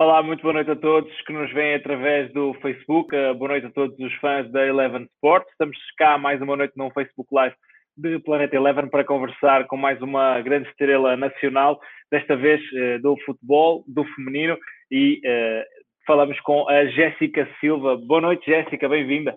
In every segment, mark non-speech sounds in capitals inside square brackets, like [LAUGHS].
Olá, muito boa noite a todos que nos veem através do Facebook. Uh, boa noite a todos os fãs da Eleven Sports. Estamos cá mais uma noite num Facebook Live de Planeta Eleven para conversar com mais uma grande estrela nacional, desta vez uh, do futebol, do feminino, e uh, falamos com a Jéssica Silva. Boa noite, Jéssica, bem-vinda.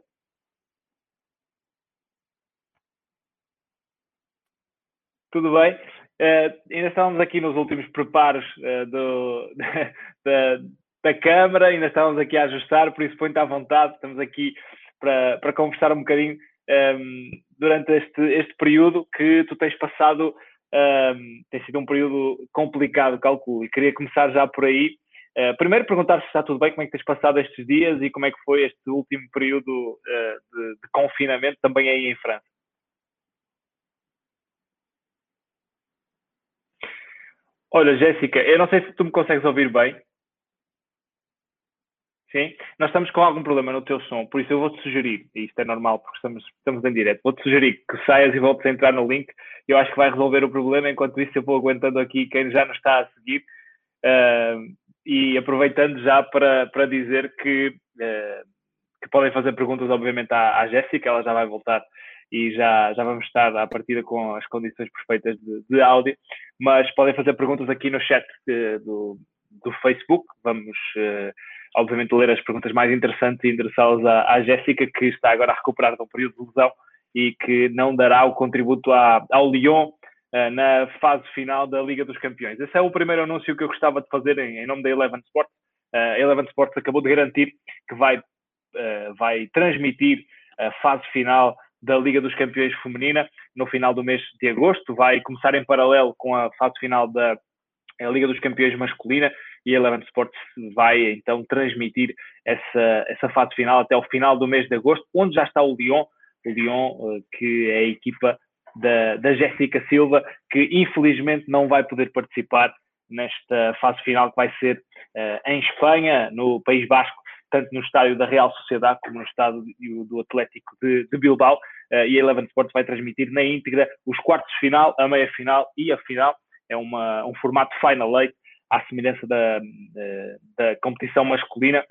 Tudo bem? Uh, ainda estávamos aqui nos últimos preparos uh, do, [LAUGHS] da, da Câmara, ainda estávamos aqui a ajustar, por isso põe-te à vontade, estamos aqui para, para conversar um bocadinho um, ehm, durante este, este período que tu tens passado, um, ehm, tem sido um período complicado, calculo, e queria começar já por aí. Uh, primeiro perguntar se está tudo bem, como é que tens passado estes dias e como é que foi este último período de, de confinamento também aí em França. Olha, Jéssica, eu não sei se tu me consegues ouvir bem. Sim? Nós estamos com algum problema no teu som, por isso eu vou-te sugerir, e isto é normal porque estamos, estamos em direto, vou-te sugerir que saias e voltes a entrar no link. Eu acho que vai resolver o problema. Enquanto isso, eu vou aguentando aqui quem já nos está a seguir uh, e aproveitando já para, para dizer que, uh, que podem fazer perguntas, obviamente, à, à Jéssica, ela já vai voltar e já, já vamos estar à partida com as condições perfeitas de, áudio, mas podem fazer perguntas aqui no chat de, do, do Facebook, vamos uh, obviamente ler as perguntas mais interessantes e endereçá-las à, à Jéssica, que está agora a recuperar de um período de lesão e que não dará o contributo à, ao Lyon uh, na fase final da Liga dos Campeões. Esse é o primeiro anúncio que eu gostava de fazer em, em nome da Eleven Sports. Uh, Eleven Sports acabou de garantir que vai, vai transmitir a fase final da Liga dos Campeões Feminina no final do mês de agosto. Vai começar em paralelo com a fase final da Liga dos Campeões Masculina e a Eleven Sports vai então transmitir essa, essa fase final até o final do mês de agosto, onde já está o Lyon, o Lyon eh, que é a equipa da, da Jéssica Silva, que infelizmente não vai poder participar nesta fase final que vai ser uh, em Espanha, no País Basco, tanto no estádio da Real Sociedade como no estádio do Atlético de, de Bilbao. Uh, e a Eleven Sports vai transmitir na íntegra os quartos de final, a meia final e a final. É uma, um formato Final Eight, à semelhança da, da, da competição masculina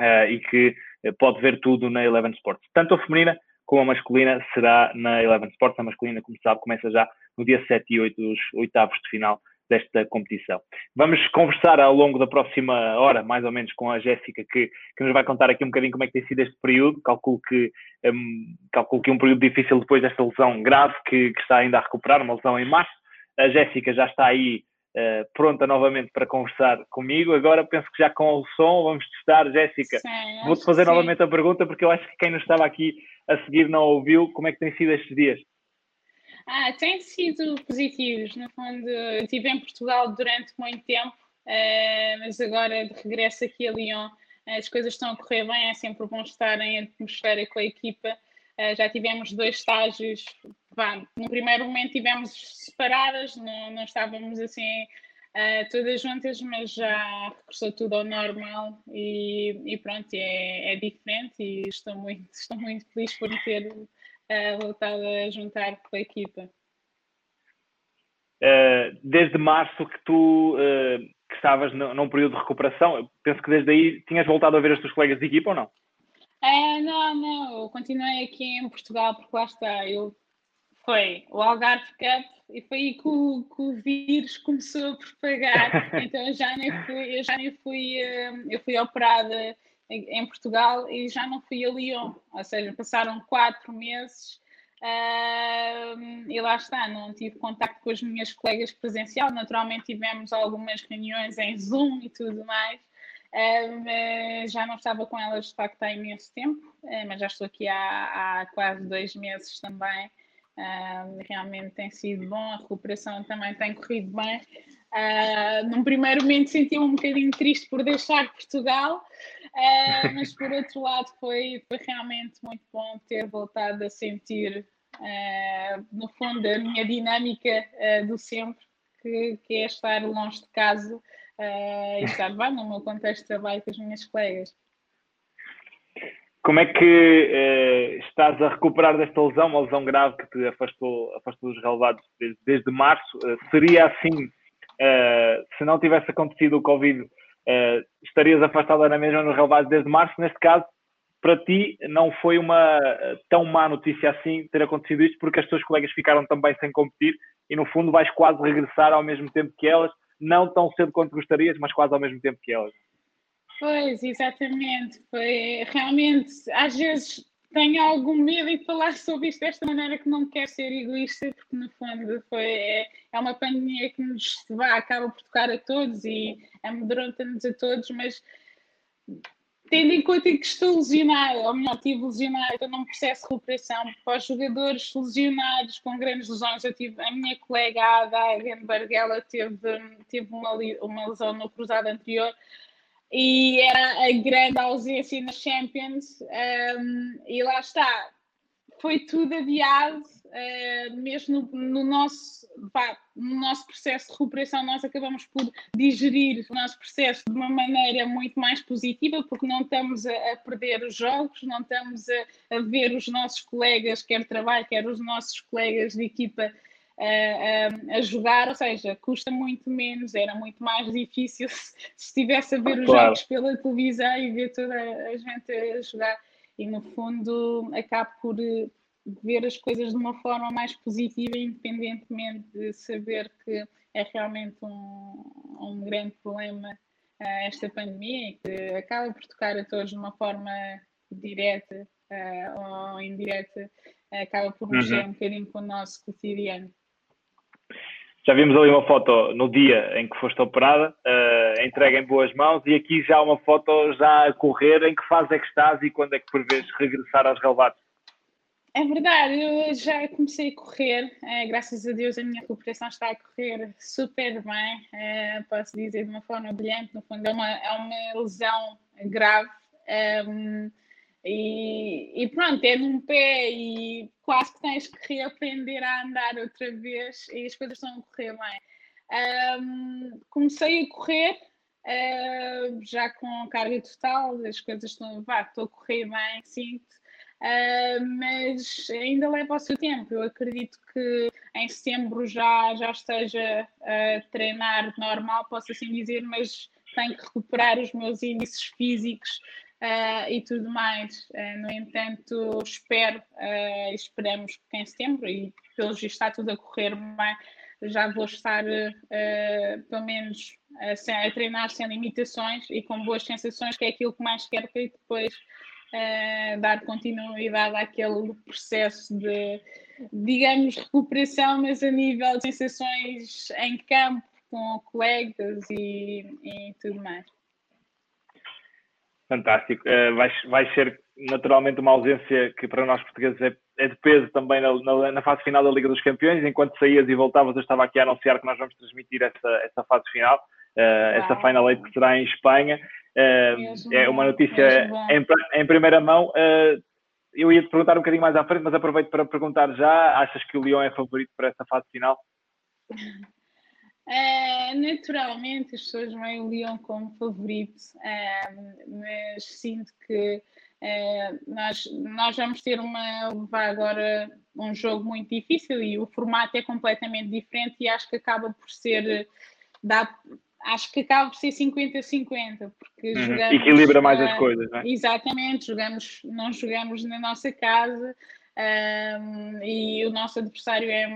uh, e que pode ver tudo na Eleven Sports. Tanto a feminina como a masculina será na Eleven Sports. A masculina, como sabe, começa já no dia 7 e 8 dos oitavos de final desta competição. Vamos conversar ao longo da próxima hora, mais ou menos, com a Jéssica, que, que nos vai contar aqui um bocadinho como é que tem sido este período. Calculo que, um, calculo que um período difícil depois desta lesão grave, que, que está ainda a recuperar, uma lesão em março. A Jéssica já está aí uh, pronta novamente para conversar comigo. Agora penso que já com o som vamos testar. Jéssica, vou-te fazer novamente a pergunta, porque eu acho que quem nos estava aqui a seguir não ouviu. Como é que tem sido estes dias? Ah, têm sido positivos. No fundo, estive em Portugal durante muito tempo, uh, mas agora de regresso aqui a Lyon, as coisas estão a correr bem. É sempre bom estar em atmosfera com a equipa. Uh, já tivemos dois estágios. No primeiro momento tivemos separadas, não, não estávamos assim uh, todas juntas, mas já regressou tudo ao normal e, e pronto, é, é diferente e estou muito, [LAUGHS] estou muito feliz por ter uh, voltado a juntar com a equipa? Uh, desde março que tu uh, que estavas no, num período de recuperação, penso que desde aí tinhas voltado a ver os teus colegas de equipa ou não? É, não, não, eu continuei aqui em Portugal porque lá está, eu foi o Algarve Cup e foi aí que o, que o vírus começou a propagar, [LAUGHS] então eu já nem fui, eu já nem fui, eu fui operada em Portugal e já não fui a Lyon, ou seja, passaram quatro meses uh, e lá está, não tive contato com as minhas colegas presencial, naturalmente tivemos algumas reuniões em Zoom e tudo mais, uh, mas já não estava com elas de facto há imenso tempo, uh, mas já estou aqui há, há quase dois meses também, realmente tem sido bom, a recuperação também tem corrido bem. Uh, num primeiro momento senti-me um bocadinho triste por deixar Portugal, uh, [LAUGHS] mas por outro lado foi, foi realmente muito bom ter voltado a sentir, uh, no fundo, a minha dinâmica do sempre, que, que, é estar longe de casa e estar bem no meu contexto de trabalho com as minhas colegas. Como é que eh, estás a recuperar desta lesão, uma lesão grave que te afastou, afastou dos relevados desde, desde março? Eh, seria assim, eh, se não tivesse acontecido o Covid uh, estarias afastada na mesma no relevado desde março. Neste caso, para ti, não foi uma tão má notícia assim ter acontecido isto, porque as tuas colegas ficaram também sem competir e, no fundo, vais quase regressar ao mesmo tempo que elas, não tão cedo quanto gostarias, mas quase ao mesmo tempo que elas. Pois, exatamente. Foi realmente, às vezes tenho algum medo em falar sobre isto desta maneira que não quero ser egoísta, porque no fundo foi, é, é uma pandemia que nos vai, acaba por tocar a todos e amedronta-nos a todos, mas tendo em conta que estou lesionada, ou melhor, estive lesionada, estou num processo de recuperação para os jogadores lesionados com grandes lesões. Eu tive, a minha colega Ada Egenberg, ela teve, teve uma, uma lesão no cruzado anterior e era a grande ausência nas Champions, um, e lá está, foi tudo adiado, uh, mesmo no, no nosso, pá, no nosso processo de recuperação, nós acabamos por digerir o nosso processo de uma maneira muito mais positiva, porque não estamos a, a perder os jogos, não estamos a, a, ver os nossos colegas, quer trabalho, quer os nossos colegas de equipa, a, a, jogar, ou seja, custa muito menos, era muito mais difícil [LAUGHS] se, estivesse a ver os claro. jogos pela televisão e ver toda a gente a jogar. E no fundo acabo por eh, ver as coisas de uma forma mais positiva, independentemente de saber que é realmente um, um grande problema uh, esta pandemia e que acaba por tocar a todos de uma forma direta uh, ou indireta, acaba por mexer uhum. um bocadinho com o nosso cotidiano. Já vimos ali uma foto no dia em que foste operada, uh, entregue em boas mãos, e aqui já uma foto já a correr. Em que fase é que estás e quando é que prevês regressar aos relevados? É verdade, eu já comecei a correr, é, graças a Deus a minha recuperação está a correr super bem, é, posso dizer de uma forma brilhante, no fundo é uma, é uma lesão grave. É, e, e, pronto, é num pé e quase que tens que reaprender a andar outra vez e as coisas estão a correr bem. Um, comecei a correr uh, já com carga total, as coisas estão, vá, estou a correr bem, sinto, uh, mas ainda leva o seu tempo. Eu acredito que em setembro já, já esteja a treinar normal, posso assim dizer, mas tenho que recuperar os meus índices físicos uh, e tudo mais. Uh, no entanto, espero, uh, esperamos que em setembro, e pelo visto está tudo a correr bem, já vou estar pelo menos a, a, treinar sem limitações e com boas sensações, que é aquilo que mais quero para depois dar continuidade àquele processo de, digamos, recuperação, mas a nível de sensações em campo, com colegas e, e tudo mais. Fantástico. Uh, vai, vai ser naturalmente uma ausência que para nós portugueses é, é de peso também na, na, na, fase final da Liga dos Campeões. Enquanto saías e voltavas, eu estava aqui a anunciar que nós vamos transmitir essa, essa fase final, uh, essa Final Eight que será em Espanha. Uh, é uma notícia em, em, primeira mão. eu ia te perguntar um bocadinho mais à frente, mas aproveito para perguntar já: achas que o Lyon é favorito para essa fase final? [LAUGHS] Uh, naturalmente, as pessoas veem o Lyon como favorito, uh, mas sinto que uh, nós, nós vamos ter uma, agora um jogo muito difícil e o formato é completamente diferente e acho que acaba por ser, dá, acho que acaba por ser 50-50, porque uhum. jogamos... Equilibra mais as coisas, não é? Exatamente, jogamos, não jogamos na nossa casa e o nosso adversário é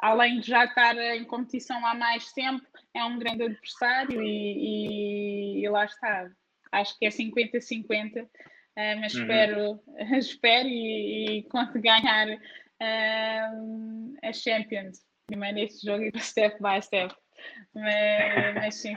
além de já estar em competição há mais tempo, é um grande adversário e, e, e lá está. Acho que é 50-50, uh, eh, mas uhum. espero, [LAUGHS] espero e, e conto ganhar uh, a Champions. Primeiro este jogo e step by step. Mas, mas sim.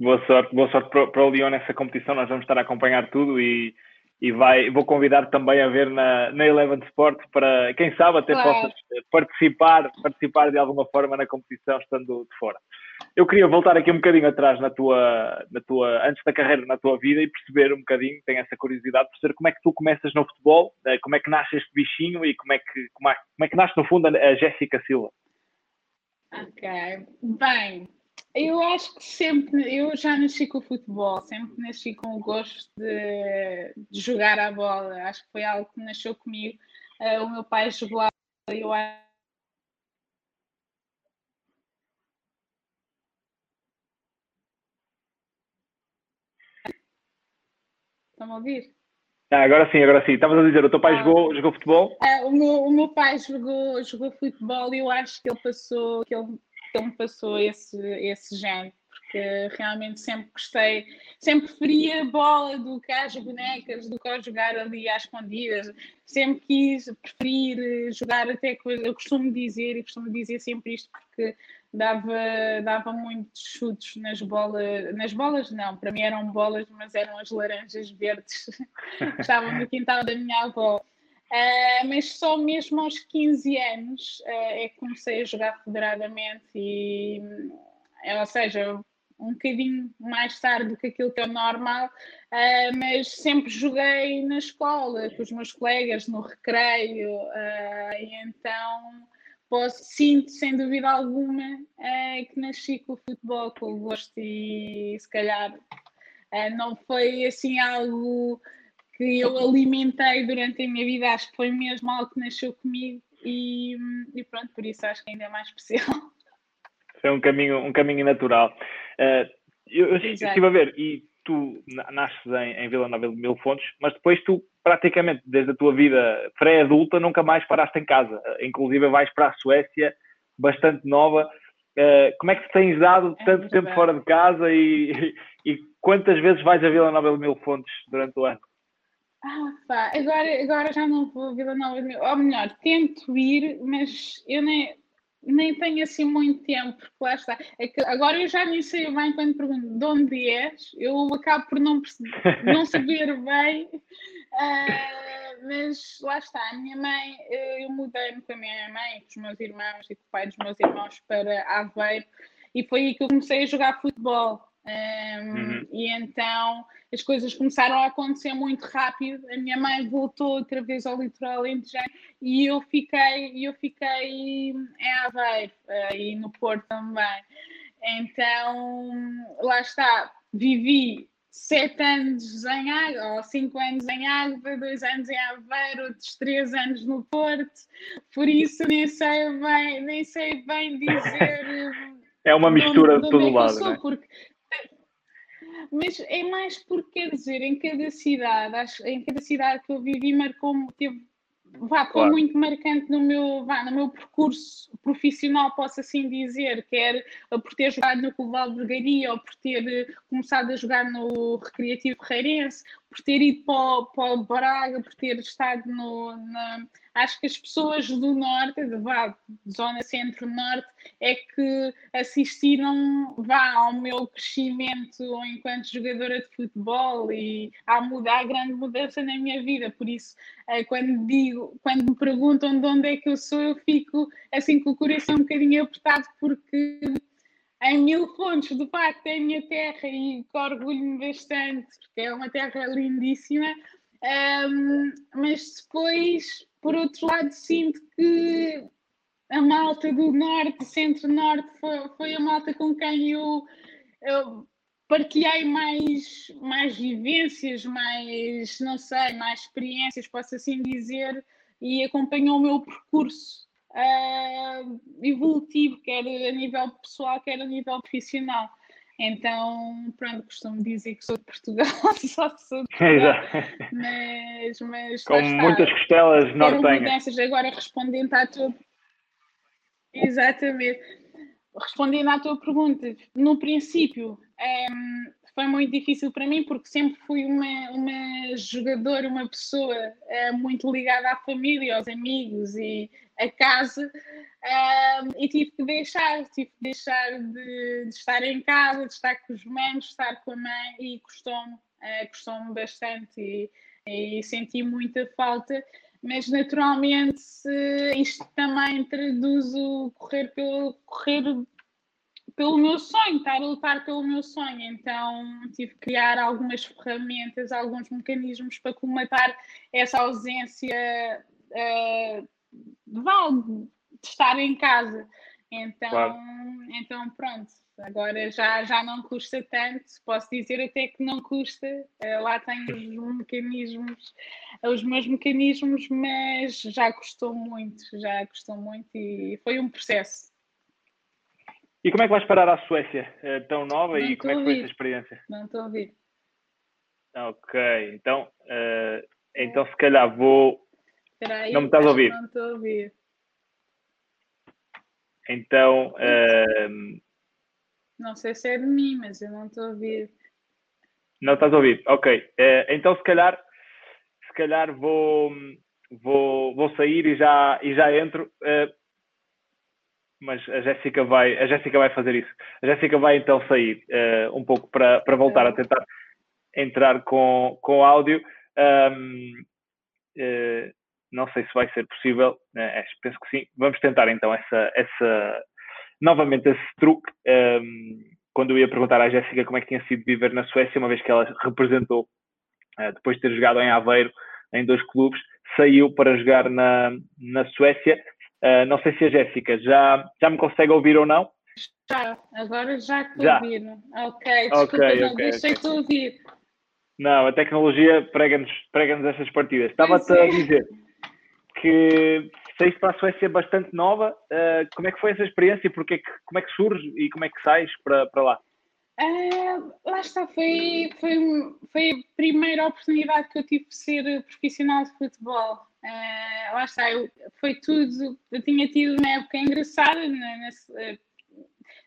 Boa sorte, boa sorte para, para o Lyon nessa competição. Nós vamos estar a acompanhar tudo e e vai, vou convidar também a ver na, na Eleven Sport para, quem sabe, até claro. possas participar, participar de alguma forma na competição estando de fora. Eu queria voltar aqui um bocadinho atrás na tua, na tua, antes da carreira, na tua vida e perceber um bocadinho, tenho essa curiosidade, perceber como é que tu começas no futebol, eh, como é que nasce este bichinho e como é que, como é, como é que nasce no fundo a Jéssica Silva. Ok, bem, eu acho que sempre, eu já nasci com o futebol, sempre nasci com o gosto de, de jogar a bola. Acho que foi algo que nasceu comigo. Uh, o meu pai jogou a bola e eu acho. Estão a ouvir? Ah, agora sim, agora sim. Estavas a dizer, o teu pai ah, jogou, jogou futebol? Uh, o, meu, o meu pai jogou, jogou futebol e eu acho que ele passou, que ele que me passou esse, esse género porque realmente sempre gostei, sempre preferia bola do que as bonecas, do que jogar ali às escondidas. Sempre quis preferir jogar até coisa. Eu costumo dizer, e costumo dizer sempre isto porque dava, dava muitos chutes nas bolas. Nas bolas, não, para mim eram bolas, mas eram as laranjas verdes [LAUGHS] que estavam no quintal da minha avó. Uh, mas só mesmo aos 15 anos uh, é que comecei a jogar federadamente e, ou seja, um bocadinho mais tarde do que aquilo que é normal, uh, mas sempre joguei na escola, com os meus colegas, no recreio, e então posso, sinto sem dúvida alguma que nasci com o futebol, com o gosto, e se calhar não foi assim algo que eu alimentei durante a minha vida, acho que foi mesmo algo que nasceu comigo e, e pronto, por isso acho que ainda é mais especial. é um caminho, um caminho natural. Uh, eu, eu estive a ver, e tu nasces em, em Vila Nova de Mil Fontes, mas depois tu, praticamente, desde a tua vida pré-adulta, nunca mais paraste em casa. Uh, inclusive vais para a Suécia, bastante nova. Uh, como é que te tens dado é tanto tempo bem. fora de casa e, e, [LAUGHS] e, quantas vezes vais a Vila Nova de Mil Fontes durante o ano? Ah, pá, agora, agora já não vou a Vila Nova de Mil Ou melhor, tento ir, mas eu nem nem tenho assim muito tempo, porque lá está. É que agora eu já nem sei bem quando pergunto de onde és, eu acabo por não, não [LAUGHS] saber bem, uh, mas lá está. A minha mãe, eu mudei-me com a minha mãe, com os meus irmãos e com o pai dos meus irmãos para Aveiro, e foi aí que eu comecei a jogar futebol. Um, uhum. E então as coisas começaram a acontecer muito rápido. A minha mãe voltou outra vez ao litoral alentejano e eu fiquei, eu fiquei em Aveiro e no Porto também. Então lá está, vivi sete anos em Água, ou cinco anos em Água, dois anos em Aveiro, outros três anos no Porto, por isso nem sei bem, nem sei bem dizer. [LAUGHS] É uma mistura de, todo é lado. Né? porque mas é mais porque, quer dizer, em cada cidade, acho, em cada cidade que eu vivi, marcou teve, vá, claro. muito marcante no meu, vá, no meu percurso profissional, posso assim dizer, quer por ter jogado no Clube Albergaria ou por ter eh, começado a jogar no Recreativo Reirense, por ter ido para, para o Braga, por ter estado no, na, acho que as pessoas do norte, de, vá, zona centro-norte, é que assistiram vá, ao meu crescimento enquanto jogadora de futebol e à mudar grande mudança na minha vida. Por isso, eh, quando digo, quando me perguntam de onde é que eu sou, eu fico assim com o coração um bocadinho apertado porque em mil fontes, de facto, é a minha terra e orgulho-me bastante, porque é uma terra lindíssima. Um, mas depois por outro lado, sinto que a malta do Norte, Centro-Norte, foi, foi, a malta com quem eu, eu partilhei mais, mais vivências, mais, não sei, mais experiências, posso assim dizer, e acompanhou o meu percurso uh, evolutivo, quer a nível pessoal, quer a nível profissional. Então, pronto, costumo dizer que sou de Portugal, [LAUGHS] só sou de [LAUGHS] Portugal. mas, mas Com muitas costelas nortenhas. Agora, respondendo à tua... Exatamente. Respondendo à tua pergunta, no princípio um, ehm, foi muito difícil para mim porque sempre fui uma, uma jogadora, uma pessoa uh, muito ligada à família, aos amigos e a casa um, e tive que deixar, tive que deixar de, de, estar em casa, de estar com os mães, de estar com a mãe e custou-me, uh, custou-me bastante e, e, senti muita falta, mas naturalmente isto também traduz o correr pelo, correr pelo meu sonho, estar a lutar pelo meu sonho, então tive que criar algumas ferramentas, alguns mecanismos para comatar essa ausência uh, de, de estar em casa. Então, claro. então pronto, agora já, já não custa tanto, posso dizer até que não custa, eh, lá tenho os [LAUGHS] mecanismos, os meus mecanismos, mas já custou muito, já custou muito e foi um processo. E como é que vais parar à Suécia, eh, tão nova, não e como é que foi essa experiência? Não estou a ouvir. Ok, então, uh, então se calhar vou. Aí, não me estás a ouvir? Não estou a ouvir. Então. Uh, não sei se é de mim, mas eu não estou a ouvir. Não estás a ouvir? Ok. Uh, então se calhar, se calhar vou, vou, vou sair e já, e já entro. Uh, mas a Jéssica vai, a Jéssica vai fazer isso. A Jéssica vai então sair uh, um pouco para, para voltar a tentar entrar com, com áudio. Um, uh, não sei se vai ser possível, uh, penso que sim. Vamos tentar então essa, essa novamente esse truque. Um, quando eu ia perguntar à Jéssica como é que tinha sido viver na Suécia, uma vez que ela representou, depois de ter jogado em Aveiro, em dois clubes, saiu para jogar na, na Suécia Uh, não sei se a Jéssica já, já me consegue ouvir ou não. Já, agora já estou a ouvir. Ok, desculpa, okay, não, okay, deixei-te okay. ouvir. Não, a tecnologia prega-nos prega essas partidas. Estava-te a é. dizer que saíste para a Suécia bastante nova. Uh, como é que foi essa experiência? Porque, como é que surge e como é que sais para, para lá? Uh, lá está, foi, foi, foi a primeira oportunidade que eu tive de ser profissional de futebol. Uh, lá está, eu, foi tudo. Eu tinha tido uma época engraçada. Né, nesse, uh,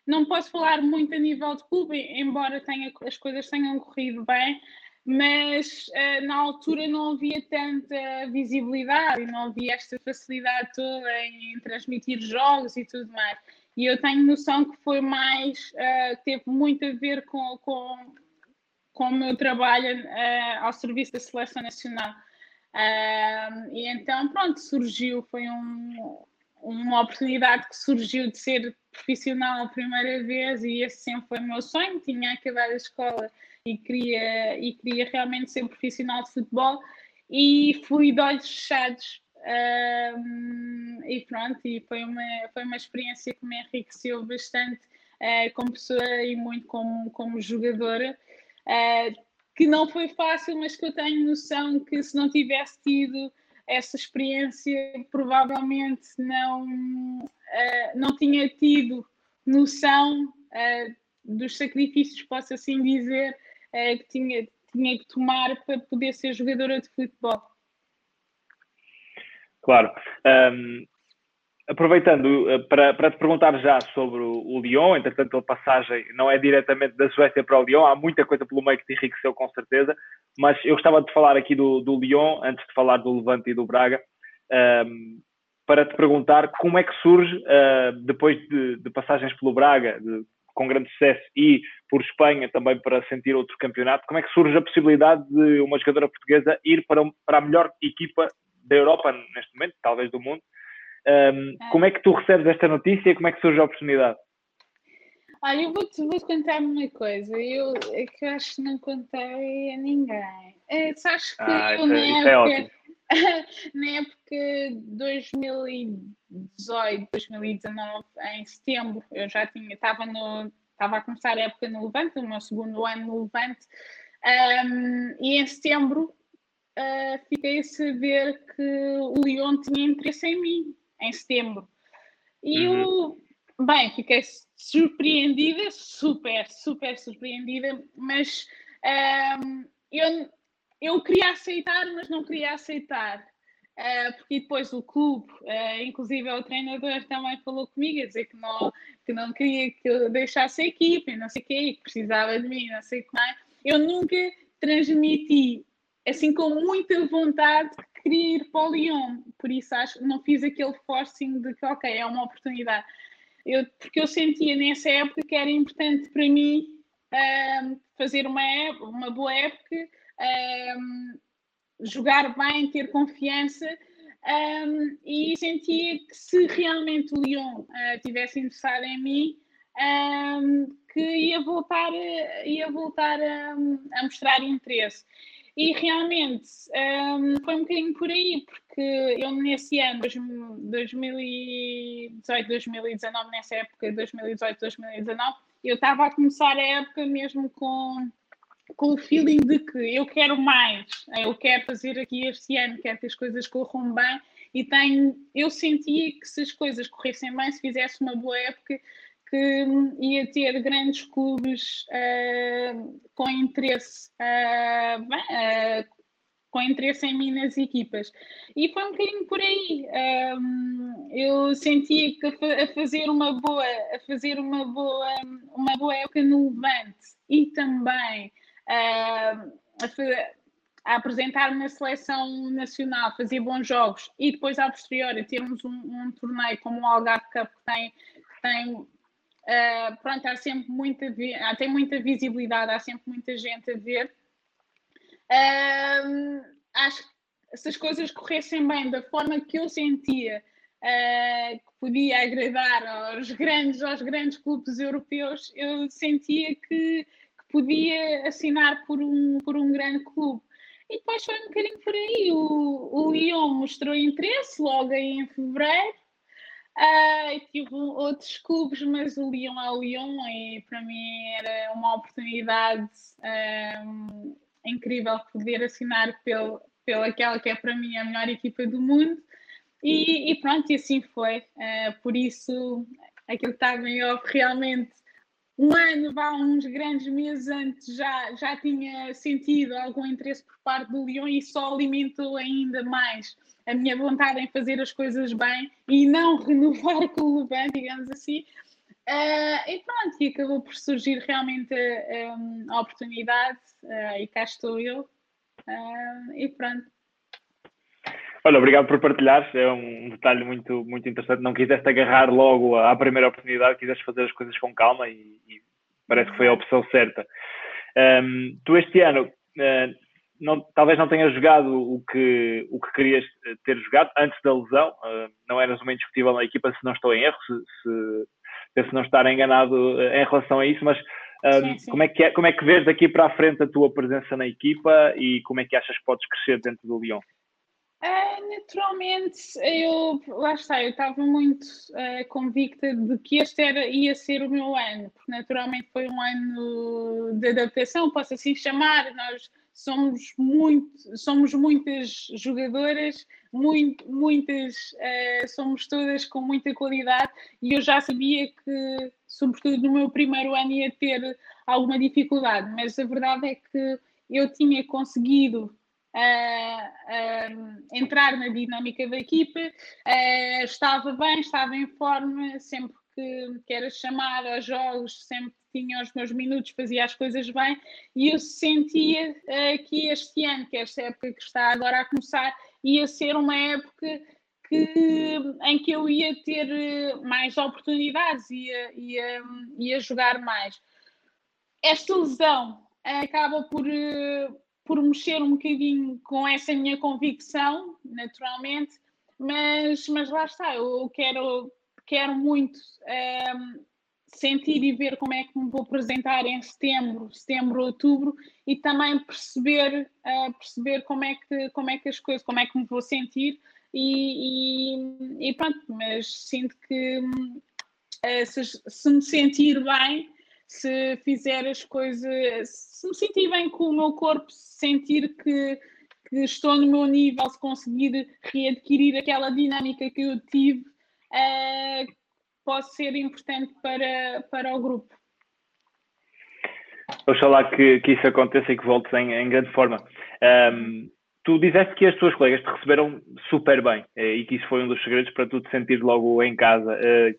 não posso falar muito a nível de clube, embora tenha, as coisas tenham corrido bem, mas uh, na altura não havia tanta visibilidade não havia esta facilidade toda em transmitir jogos e tudo mais. E eu tenho noção que foi mais, teve muito a ver com, com, com o meu trabalho ao serviço da Seleção Nacional e então, pronto, surgiu, foi um, uma oportunidade que surgiu de ser profissional a primeira vez e esse sempre foi o meu sonho. Tinha acabado a escola e queria, e queria realmente ser profissional de futebol e fui de olhos fechados. Um, e pronto, e foi uma, foi uma experiência que me enriqueceu bastante uh, como pessoa e muito como, como jogadora. Uh, que não foi fácil, mas que eu tenho noção que se não tivesse tido essa experiência, provavelmente não, uh, não tinha tido noção uh, dos sacrifícios, posso assim dizer, uh, que tinha, tinha que tomar para poder ser jogadora de futebol. Claro. Um, aproveitando eh, para, para te perguntar já sobre o, Lyon, entretanto a passagem não é diretamente da Suécia para o Lyon, há muita coisa pelo meio que te enriqueceu com certeza, mas eu gostava de falar aqui do, do Lyon, antes de falar do Levante e do Braga, um, ehm, para te perguntar como é que surge, uh, depois de, de, passagens pelo Braga, de, com grande sucesso, e por Espanha também para sentir outro campeonato, como é que surge a possibilidade de uma jogadora portuguesa ir para, para a melhor equipa da Europa neste momento, talvez do mundo, um, é. Como é que tu recebes esta notícia e como é que surge a oportunidade? Olha, eu vou-te vou contar uma coisa. Eu, é que eu acho que não contei a ninguém. É, sabes que ah, eu, isso, é, isso é ótimo. [LAUGHS] na época 2018, 2019, em setembro, eu já tinha, estava no, estava a começar a época no Levante, o meu segundo ano no Levante, um, e em setembro uh, fiquei a saber que o Lyon tinha interesse em mim em setembro. E uhum. eu, bem, fiquei surpreendida, super, super surpreendida, mas um, eu, eu queria aceitar, mas não queria aceitar. Uh, porque depois o clube, uh, inclusive o treinador também falou comigo, a dizer que não, que não queria que eu deixasse a equipe, não sei o quê, que precisava de mim, não sei o que mais. Eu nunca transmiti assim com muita vontade queria ir para o Lyon, por isso acho que não fiz aquele forcing de que, ok, é uma oportunidade. Eu, porque eu sentia nessa época que era importante para mim um, fazer uma, uma boa época, um, jogar bem, ter confiança. Um, e sentia que se realmente o Lyon uh, tivesse interessado em mim, que ia voltar, ia voltar a, a mostrar interesse. E realmente um, foi um bocadinho por aí, porque eu nesse ano, 2018, 2019, nessa época, 2018, 2019, eu estava a começar a época mesmo com, com o feeling de que eu quero mais, eu quero fazer aqui este ano, quero que as coisas corram bem e tenho, eu sentia que se as coisas corressem bem, se fizesse uma boa época, que ia ter grandes clubes uh, com interesse uh, uh, com interesse em mim nas equipas. E foi um bocadinho por aí. Um, eu sentia que a fazer uma boa, a fazer uma boa, uma boa época no Levante e também a, a apresentar-me na seleção nacional, fazer bons jogos e depois, a posteriori, termos um, um torneio como o Algarve Cup que tem, que tem uh, pronto, há sempre muita, tem muita visibilidade, há sempre muita gente a ver. Uh, acho que se as coisas corressem bem da forma que eu sentia uh, que podia agradar aos grandes, aos grandes clubes europeus, eu sentia que, que, podia assinar por um, por um grande clube. E depois foi um bocadinho por aí. O, o Lyon mostrou interesse logo em fevereiro. Uh, tive outros clubes, mas o Lyon é o Lyon e para mim era uma oportunidade um, incrível poder assinar pelo, pela aquela que é para mim a melhor equipa do mundo. E, e pronto, e assim foi. Uh, por isso, aquilo que estava em off realmente um ano, vá, uns grandes meses antes, já, já tinha sentido algum interesse por parte do Lyon e só alimentou ainda mais a minha vontade em fazer as coisas bem e não [LAUGHS] renovar com o Levante, digamos assim. Uh, e pronto, e acabou por surgir realmente a, a oportunidade uh, e cá estou eu. Uh, e pronto. Olha, obrigado por partilhar, é um detalhe muito, muito interessante. Não quiseste agarrar logo à primeira oportunidade, quiseste fazer as coisas com calma e, e parece que foi a opção certa. Um, tu este ano uh, não, talvez não tenhas jogado o que, o que querias ter jogado antes da lesão, uh, não eras uma indiscutível na equipa, se não estou em erro, se, se penso não estar enganado em relação a isso, mas um, sim, sim. Como, é que é, como é que vês daqui para a frente a tua presença na equipa e como é que achas que podes crescer dentro do Lyon? Uh, naturalmente, eu lá está, eu estava muito uh, convicta de que este era, ia ser o meu ano, porque naturalmente foi um ano de adaptação, posso assim chamar. Nós somos muito, somos muitas jogadoras, muito, muitas, uh, somos todas com muita qualidade e eu já sabia que, sobretudo no meu primeiro ano, ia ter alguma dificuldade, mas a verdade é que eu tinha conseguido uh, uh, entrar na dinâmica da equipe, estava bem, estava em forma, sempre que, que era chamar aos jogos, sempre tinha os meus minutos, fazia as coisas bem, e eu sentia que este ano, que esta época que está agora a começar, ia ser uma época que, em que eu ia ter eh, mais oportunidades, ia, ia, ia jogar mais. Esta lesão acaba por, eh, por mexer um bocadinho com essa minha convicção, naturalmente, mas, mas lá está, eu quero, quero muito um, ehm, sentir e ver como é que me vou apresentar em setembro, setembro, outubro e também perceber, uh, perceber como, é que, como é que as coisas, como é que me vou sentir. E, e, e pronto, mas sinto que uh, se, se, me sentir bem, se fizer as coisas, se me sentir bem com o meu corpo, sentir que, que estou no meu nível, se conseguir readquirir aquela dinâmica que eu tive, uh, pode ser importante para, para o grupo. Oxalá que, que isso aconteça e que voltes em, em grande forma. Um, tu disseste que as tuas colegas te receberam super bem eh, e que isso foi um dos segredos para tu te sentir logo em casa. Uh,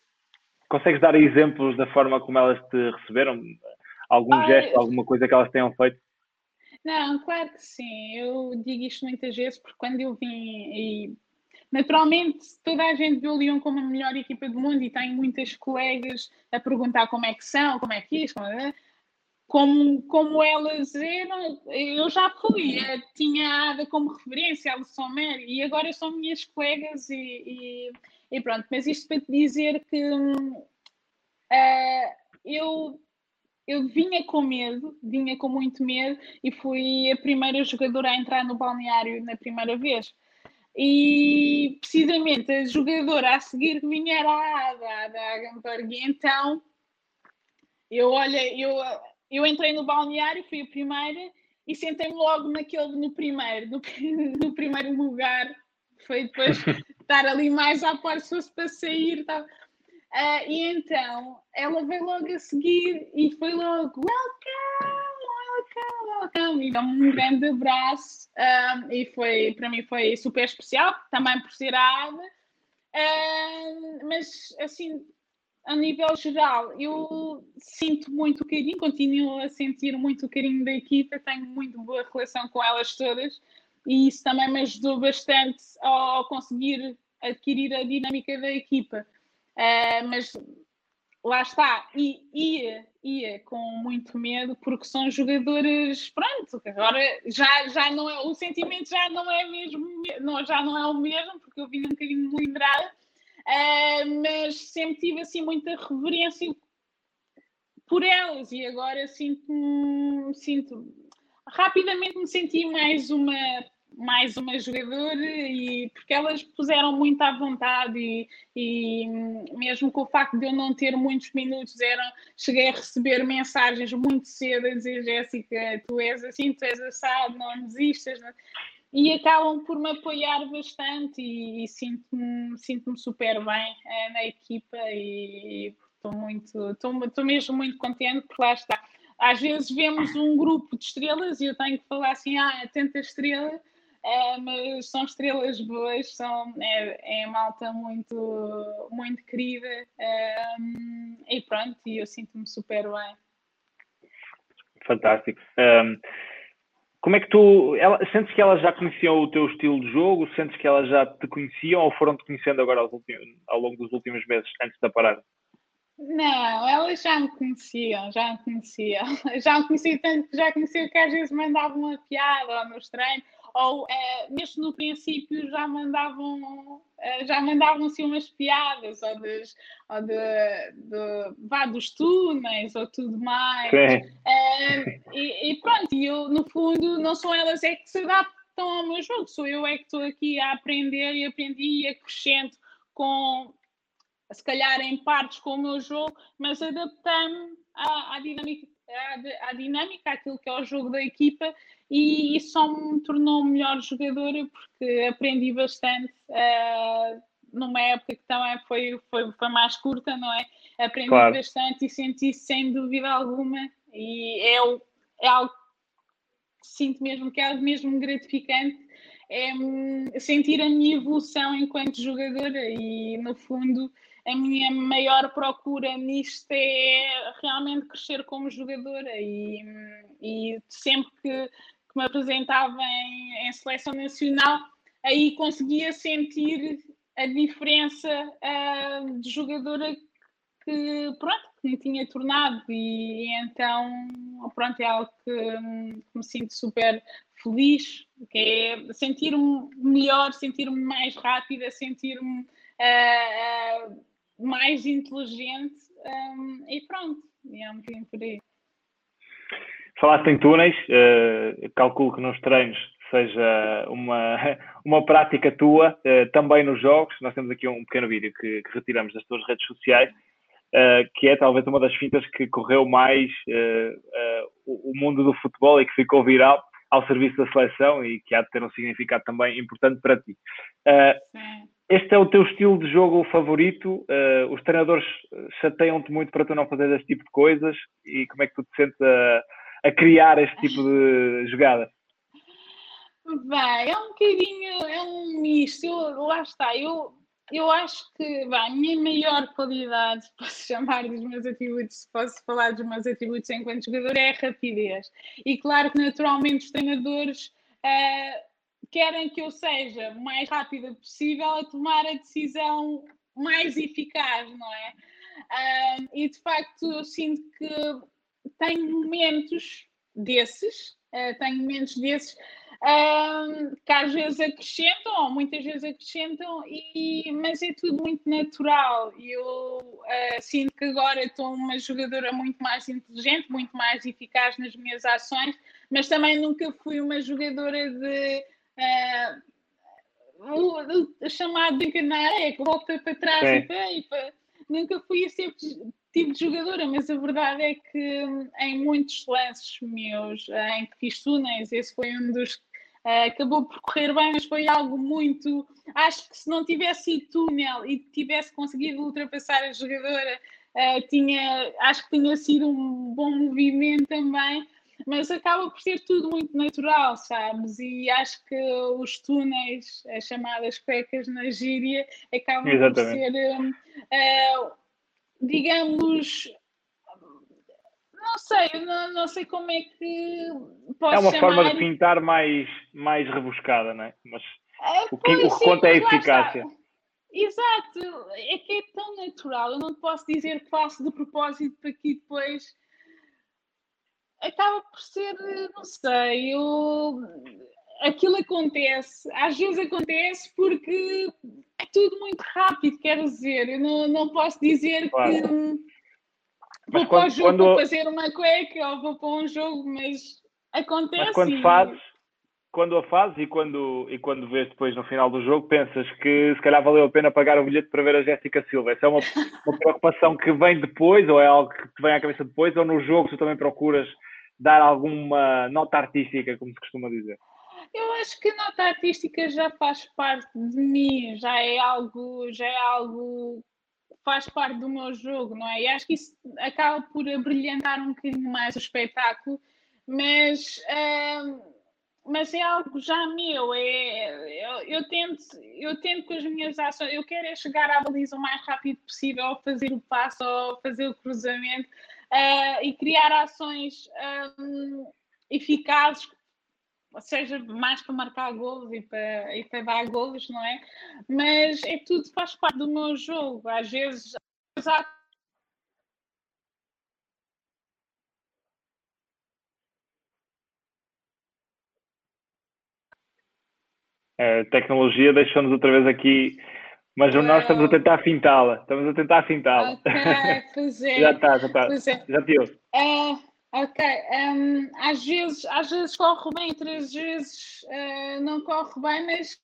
consegues dar exemplos da forma como elas te receberam? Algum ah, gesto, alguma coisa que elas tenham feito? Não, claro que sim. Eu digo isto muitas vezes porque quando eu vim e Naturalmente, toda a gente vê o Lyon como a melhor equipa do mundo e tem muitas colegas a perguntar como é que são, como é que é, como, é, como, como elas eram. Eu já fui, tinha a Ada como referência, a Sommer, e agora são minhas colegas e, e, e, pronto. Mas isto para te dizer que uh, eu eu vinha com medo, vinha com muito medo e fui a primeira jogadora a entrar no balneário na primeira vez. E precisamente a jogadora a seguir que vinha era a Ada, a Ada Agamberg. Então eu olha, eu, eu entrei no balneário, fui a primeira e sentei-me logo naquele, no primeiro, no, [LAUGHS] no primeiro lugar. Foi depois [LAUGHS] estar ali mais à parte se fosse para sair. Tá. Uh, e então ela veio logo a seguir e foi logo welcome, e dá-me um grande abraço uh, e foi, para mim foi super especial, também por ser a uh, mas assim, a nível geral, eu sinto muito carinho, continuo a sentir muito o carinho da equipa, tenho muito boa relação com elas todas e isso também me ajudou bastante ao conseguir adquirir a dinâmica da equipa. Uh, mas lá está, e ia, ia com muito medo, porque são jogadores, pronto, agora já, já não é, o sentimento já não é mesmo, não, já não é o mesmo, porque eu vim um bocadinho lembrada, uh, mas sempre tive assim muita reverência por elas e agora sinto, sinto rapidamente me senti mais uma mais uma jogadora e porque elas puseram muito à vontade e, e, mesmo com o facto de eu não ter muitos minutos eram, cheguei a receber mensagens muito cedo a dizer Jéssica, tu és assim, tu és assado, não desistas não? e acabam por me apoiar bastante e, e sinto-me sinto super bem é, na equipa e estou muito estou mesmo muito contente porque lá está às vezes vemos um grupo de estrelas e eu tenho que falar assim, ah, é tanta estrela, é, mas são estrelas boas, são, é, é malta muito, muito querida é, e pronto, e eu sinto-me super bem. Fantástico. Um, como é que tu. Ela, sentes que elas já conheciam o teu estilo de jogo? Sentes que elas já te conheciam ou foram-te conhecendo agora ao, ao longo dos últimos meses, antes da parada? Não, elas já me conheciam, já me conheciam. [LAUGHS] Já me conheciam tanto que já conheciam que às vezes mandavam uma piada ao meus treinos ou é, mesmo no princípio já mandavam é, já mandavam assim umas piadas ou, dos, ou de, de, vá, dos túneis ou tudo mais. É, e, e, pronto, eu no fundo não são elas é que se adaptam ao meu jogo, sou eu é que estou aqui a aprender e aprendi e acrescento com se calhar em partes com o meu jogo, mas adaptando à, à dinâmica à, à dinâmica, àquilo que é o jogo da equipa e isso só me tornou melhor jogadora porque aprendi bastante uh, numa época que também foi, foi, foi mais curta, não é? Aprendi claro. bastante e senti sem dúvida alguma e é, é algo que sinto mesmo que é algo mesmo gratificante é hum, sentir a minha evolução enquanto jogadora e no fundo a minha maior procura nisto é realmente crescer como jogadora e, e sempre que, me apresentava em, em seleção nacional, aí conseguia sentir a diferença uh, de jogadora que, pronto, que me tinha tornado. E, e então, pronto, é algo que, que, me sinto super feliz, que é sentir-me melhor, sentir-me mais rápida, sentir-me uh, uh, mais inteligente um, e pronto, é um bocadinho por aí. Falaste em túneis, uh, calculo que nos treinos seja uma, [LAUGHS] uma prática tua, uh, também nos jogos. Nós temos aqui um pequeno vídeo que, que retiramos das tuas redes sociais, uh, que é talvez uma das fintas que correu mais o, mundo do futebol e que ficou viral ao serviço da seleção e que há de ter um significado também importante para ti. Este é o teu estilo de jogo favorito? os treinadores chateiam-te muito para tu não fazer esse tipo de coisas e como é que tu te sentes a a criar este tipo de jogada? Bem, é um bocadinho, é um misto, eu, lá está, eu, eu acho que bem, a minha maior qualidade, [LAUGHS] posso chamar dos meus atributos, posso falar dos meus atributos enquanto jogador, é a rapidez. E claro que naturalmente os treinadores uh, querem que eu seja o mais rápida possível a tomar a decisão mais eficaz, não é? E de facto eu sinto que tenho momentos desses, uh, tenho momentos desses que às vezes acrescentam, ou muitas vezes acrescentam, e, mas é tudo muito natural. Eu uh, sinto que agora estou uma jogadora muito mais inteligente, muito mais eficaz nas minhas ações, mas também nunca fui uma jogadora de. O, o, chamado de enganar é que volta para trás e para, e para, nunca fui sempre tipo de jogadora, mas a verdade é que em muitos lances meus em que fiz túneis, esse foi um dos Uh, acabou por correr bem, mas foi algo muito. Acho que se não tivesse sido túnel e tivesse conseguido ultrapassar a jogadora, uh, tinha, acho que tinha sido um bom movimento também. Mas acaba por ser tudo muito natural, sabes? E acho que os túneis, as chamadas cuecas na gíria, acabam Exatamente. por ser, uh, digamos, não sei, não, não sei como é que posso É uma chamar... forma de pintar mais, mais rebuscada, não é? Mas é, o que, o que conta é a eficácia. Exato, é que é tão natural, eu não posso dizer que faço de propósito para que depois acaba por ser, não sei, eu aquilo acontece, às vezes acontece porque é tudo muito rápido, quero dizer, eu não, não posso dizer claro. que mas vou quando, para o jogo quando... fazer uma cueca ou vou para um jogo, mas acontece. Mas quando fazes, quando a fazes e quando, e quando vês depois no final do jogo, pensas que se calhar valeu a pena pagar o bilhete para ver a Jéssica Silva. Essa é uma, [LAUGHS] uma preocupação que vem depois, ou é algo que te vem à cabeça depois, ou no jogo tu também procuras dar alguma nota artística, como se costuma dizer? Eu acho que a nota artística já faz parte de mim, já é algo, já é algo faz parte do meu jogo, não é? E acho que isso acaba por brilhantar um bocadinho mais o espetáculo, mas, mas é algo já meu. É, eu, eu, tento, eu tento com as minhas ações, eu quero é chegar à baliza o mais rápido possível, ou fazer o passo, ou fazer o cruzamento uh, e criar ações um, eficazes seja mais para marcar golos e para, e para dar golos, não é? Mas é tudo faz parte do meu jogo. Às vezes, apesar A tecnologia deixou-nos outra vez aqui, mas nós estamos a tentar fintá-la. Estamos a tentar fintá-la. Ok, [LAUGHS] pois é. já está, já está. É. Já te ouço. É, Ok, um, às, vezes, às vezes corre bem, outras vezes uh, não corre bem, mas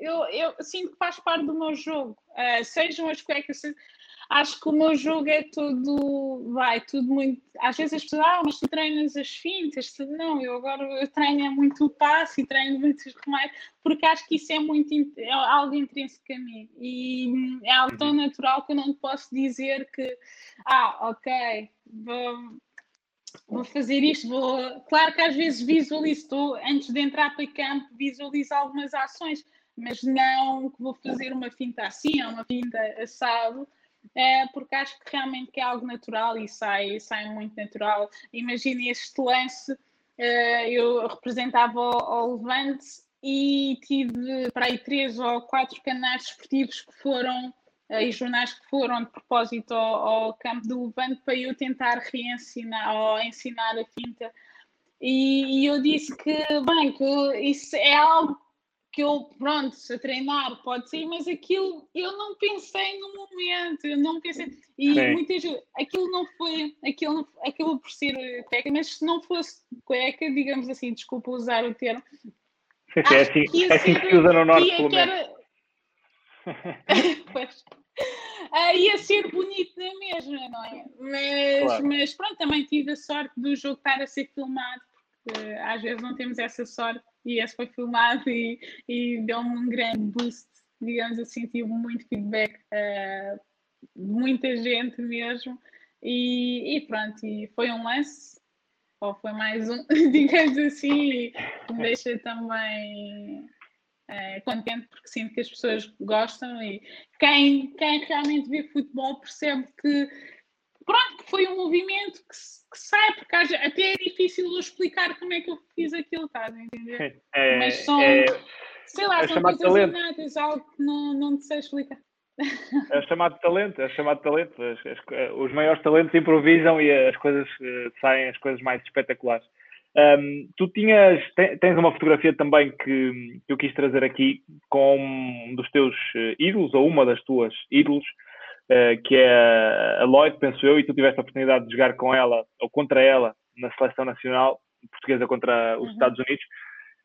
eu, eu sinto que faz parte do meu jogo. Uh, sejam as cuecas, acho que o meu jogo é tudo, vai, tudo muito. Às vezes as pessoas, ah, mas tu treinas as fintas. Não, eu agora eu treino é muito o passe e treino muitos remédios, porque acho que isso é muito é algo intrínseco a mim e é algo tão uhum. natural que eu não posso dizer que, ah, ok, vou vou fazer isto, vou. Claro que às vezes visualizo, estou, antes de entrar para campo, visualizo algumas ações, mas não que vou fazer uma finta assim ou uma finta assado, é, porque acho que realmente é algo natural e sai, sai muito natural. Imagine este lance, é, eu representava o, Levante e tive para aí três ou quatro canais esportivos que foram e jornais que foram de propósito ao, ao, campo do Levante para eu tentar reensinar ou ensinar a finta. E, e, eu disse que, bem, que isso é algo que eu, pronto, a treinar pode ser, mas aquilo eu não pensei no momento, eu não pensei. E Sim. muitas aquilo não foi, aquilo aquilo por ser técnica, mas se não fosse cueca, digamos assim, desculpa usar o termo. Sim, é assim, que, é assim que se usa no norte, pelo menos. [LAUGHS] pois. Uh, ia ser bonito na mesma, não é? Mas, claro. mas pronto, também tive a sorte do jogo estar a ser filmado, porque às vezes não temos essa sorte e esse foi filmado e, e deu-me um grande boost, digamos assim, tive muito feedback uh, muita gente mesmo. E, e, pronto, e foi um lance, ou foi mais um, [LAUGHS] digamos assim, que me deixa também é, contente porque sinto que as pessoas gostam e quem, quem realmente vê futebol percebe que pronto, que foi um movimento que, que sai, porque até é difícil eu explicar como é que eu fiz aquilo, estás a entender? [LAUGHS] É, Mas são, é, sei lá, é são coisas talento. inatas, algo que não, não te sei explicar. [LAUGHS] É chamado talento, é chamado talento. As, as, os maiores talentos improvisam e as coisas uh, saem as coisas mais espetaculares. Um, tu tinhas, tens uma fotografia também que, que, eu quis trazer aqui com um dos teus eh, ídolos, ou uma das tuas ídolos, uh, que é a Lloyd, penso eu, e tu tiveste a oportunidade de jogar com ela, ou contra ela, na seleção nacional portuguesa contra os uhum. Estados Unidos.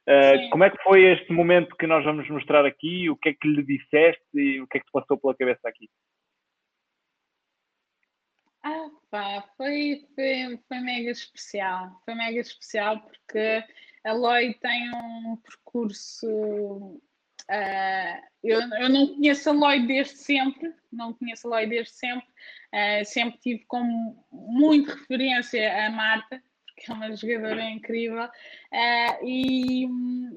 Uh, como é que foi este momento que nós vamos mostrar aqui? O que é que lhe disseste e o que é que te passou pela cabeça aqui? Ah, pá, foi, foi, foi mega especial. Foi mega especial porque a Lloyd tem um percurso. Uh, eu, eu não conheço a Lloyd desde sempre, não conheço a Lloyd desde sempre, uh, sempre tive como muito referência a Marta, porque é uma jogadora incrível, uh, e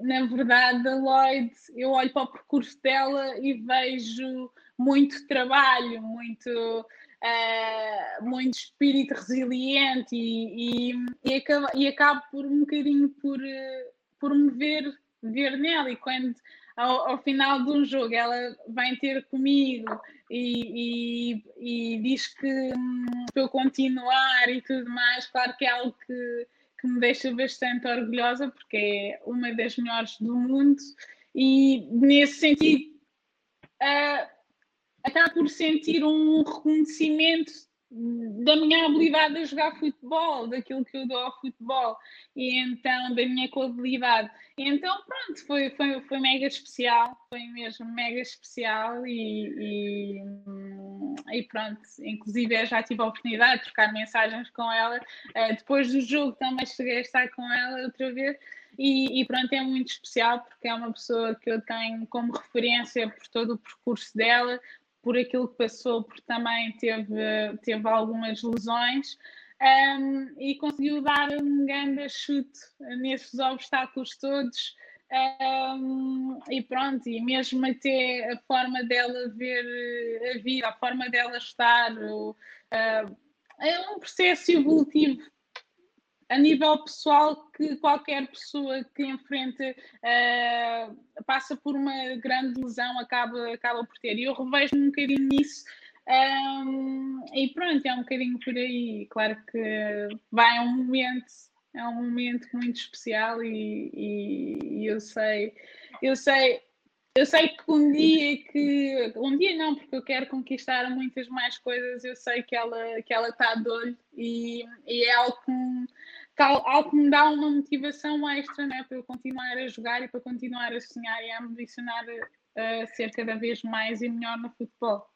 na verdade a Lloyd, eu olho para o percurso dela e vejo muito trabalho, muito uh, muito espírito resiliente e, e, e, acaba, e acabo por um bocadinho por, por me ver, ver nela. E quando ao, ao, final de um jogo ela vem ter comigo e, e, e diz que hum, para eu continuar e tudo mais, claro que é algo que, que me deixa bastante orgulhosa porque é uma das melhores do mundo. E nesse sentido uh, acaba por sentir um reconhecimento da minha habilidade a jogar futebol, daquilo que eu dou ao futebol. E então da minha qualidade. Então pronto, foi, foi, foi mega especial, foi mesmo mega especial e, e, e pronto, inclusive eu já tive a oportunidade de trocar mensagens com ela, uh, depois do jogo também cheguei a estar com ela outra vez. E, e, pronto, é muito especial porque é uma pessoa que eu tenho como referência por todo o percurso dela, por aquilo que passou, porque também teve, teve algumas lesões. Um, e conseguiu dar um grande chute nesses obstáculos todos. Um, e pronto, e mesmo até a forma dela ver a vida, a forma dela estar, o, uh, é um processo evolutivo a nível pessoal que qualquer pessoa que enfrenta uh, passa por uma grande lesão acaba, acaba por ter. E eu revejo-me um bocadinho nisso. Um, e pronto, é um bocadinho por aí. Claro que vai um momento, é um momento muito especial e, e, e eu sei, eu sei, eu sei que um dia que um dia não, porque eu quero conquistar muitas mais coisas, eu sei que ela que ela está de olho e, e é algo que, algo que me dá uma motivação extra né, para eu continuar a jogar e para continuar a sonhar e a ambicionar a ser cada vez mais e melhor no futebol.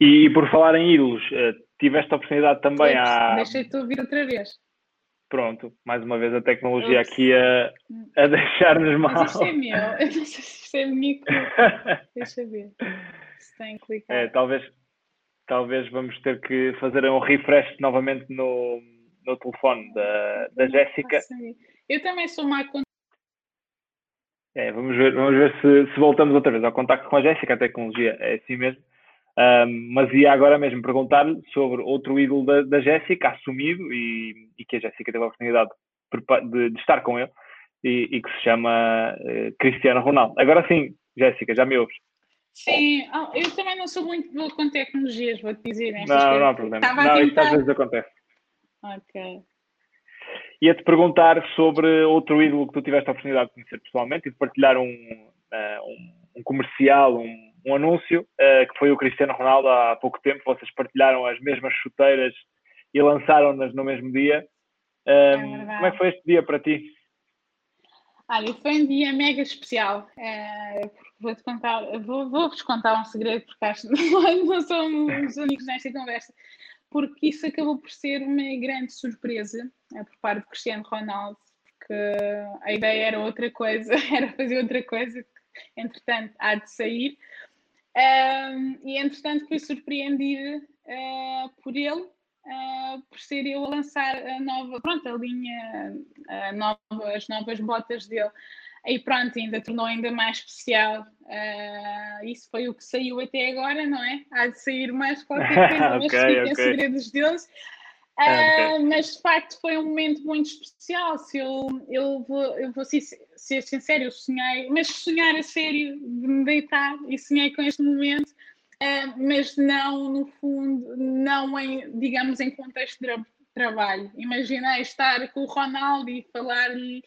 E por falar em ídolos, eh, tiveste a oportunidade também a. Deixei-te ouvir outra vez. Pronto, mais uma vez a tecnologia aqui a, a deixar-nos mal. Mas isto é meu, [LAUGHS] eu não sei se isto é minha [LAUGHS] Deixa ver se tem clicar. É, talvez, talvez vamos ter que fazer um refresh novamente no, no telefone da, da Jéssica. Eu também sou má é, vamos ver, vamos ver se, se, voltamos outra vez ao contacto com a Jéssica, a tecnologia é assim mesmo. Um, mas ia agora mesmo perguntar-lhe sobre outro ídolo da, da Jéssica, assumido, e, e, que a Jéssica teve a oportunidade de, de, estar com ele, e, e que se chama uh, Cristiano Ronaldo. Agora sim, Jéssica, já me ouves? Sim, ah, eu também não sou muito boa com tecnologias, vou-te dizer. Não, não há problema. Estava não, tentar... às vezes acontece. Ok. Ia-te perguntar sobre outro ídolo que tu tiveste a oportunidade de conhecer pessoalmente e de partilhar um, uh, um, um, comercial, um, um anúncio, uh, que foi o Cristiano Ronaldo há pouco tempo. Vocês partilharam as mesmas chuteiras e lançaram-nas no mesmo dia. é como é que foi este dia para ti? Olha, foi um dia mega especial. É, vou-te contar, vou-vos vou contar um segredo, porque acho que [LAUGHS] não somos únicos nesta conversa porque isso acabou por ser uma grande surpresa é, por parte de Cristiano Ronaldo, porque a ideia era outra coisa, [LAUGHS] era fazer outra coisa que, entretanto, há de sair. Um, e, entretanto, fui surpreendida uh, por ele, uh, por ser eu a lançar a nova, pronto, a linha, a nova, as novas botas dele. E pronto, ainda tornou ainda mais especial. Uh, isso foi o que saiu até agora, não é? Há de sair mais qualquer coisa, [LAUGHS] mas okay, fica okay. segredos deles. Uh, okay. Mas de facto foi um momento muito especial. Se eu, eu, vou, eu vou ser, ser sincero, eu sonhei, mas sonhar a sério de me deitar e sonhei com este momento, uh, mas não no fundo, não em, digamos, em contexto de trabalho. Imaginei estar com o Ronaldo e falar-lhe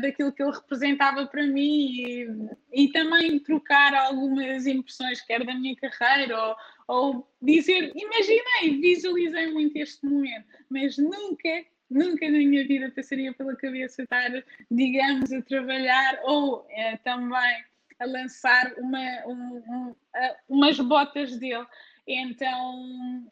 daquilo que ele representava para mim e, e, também trocar algumas impressões, quer da minha carreira, ou, ou dizer, imaginei, visualizei muito este momento, mas nunca nunca na minha vida passaria pela cabeça estar, digamos, a trabalhar ou é, também a lançar uma, um, um, umas botas dele. Então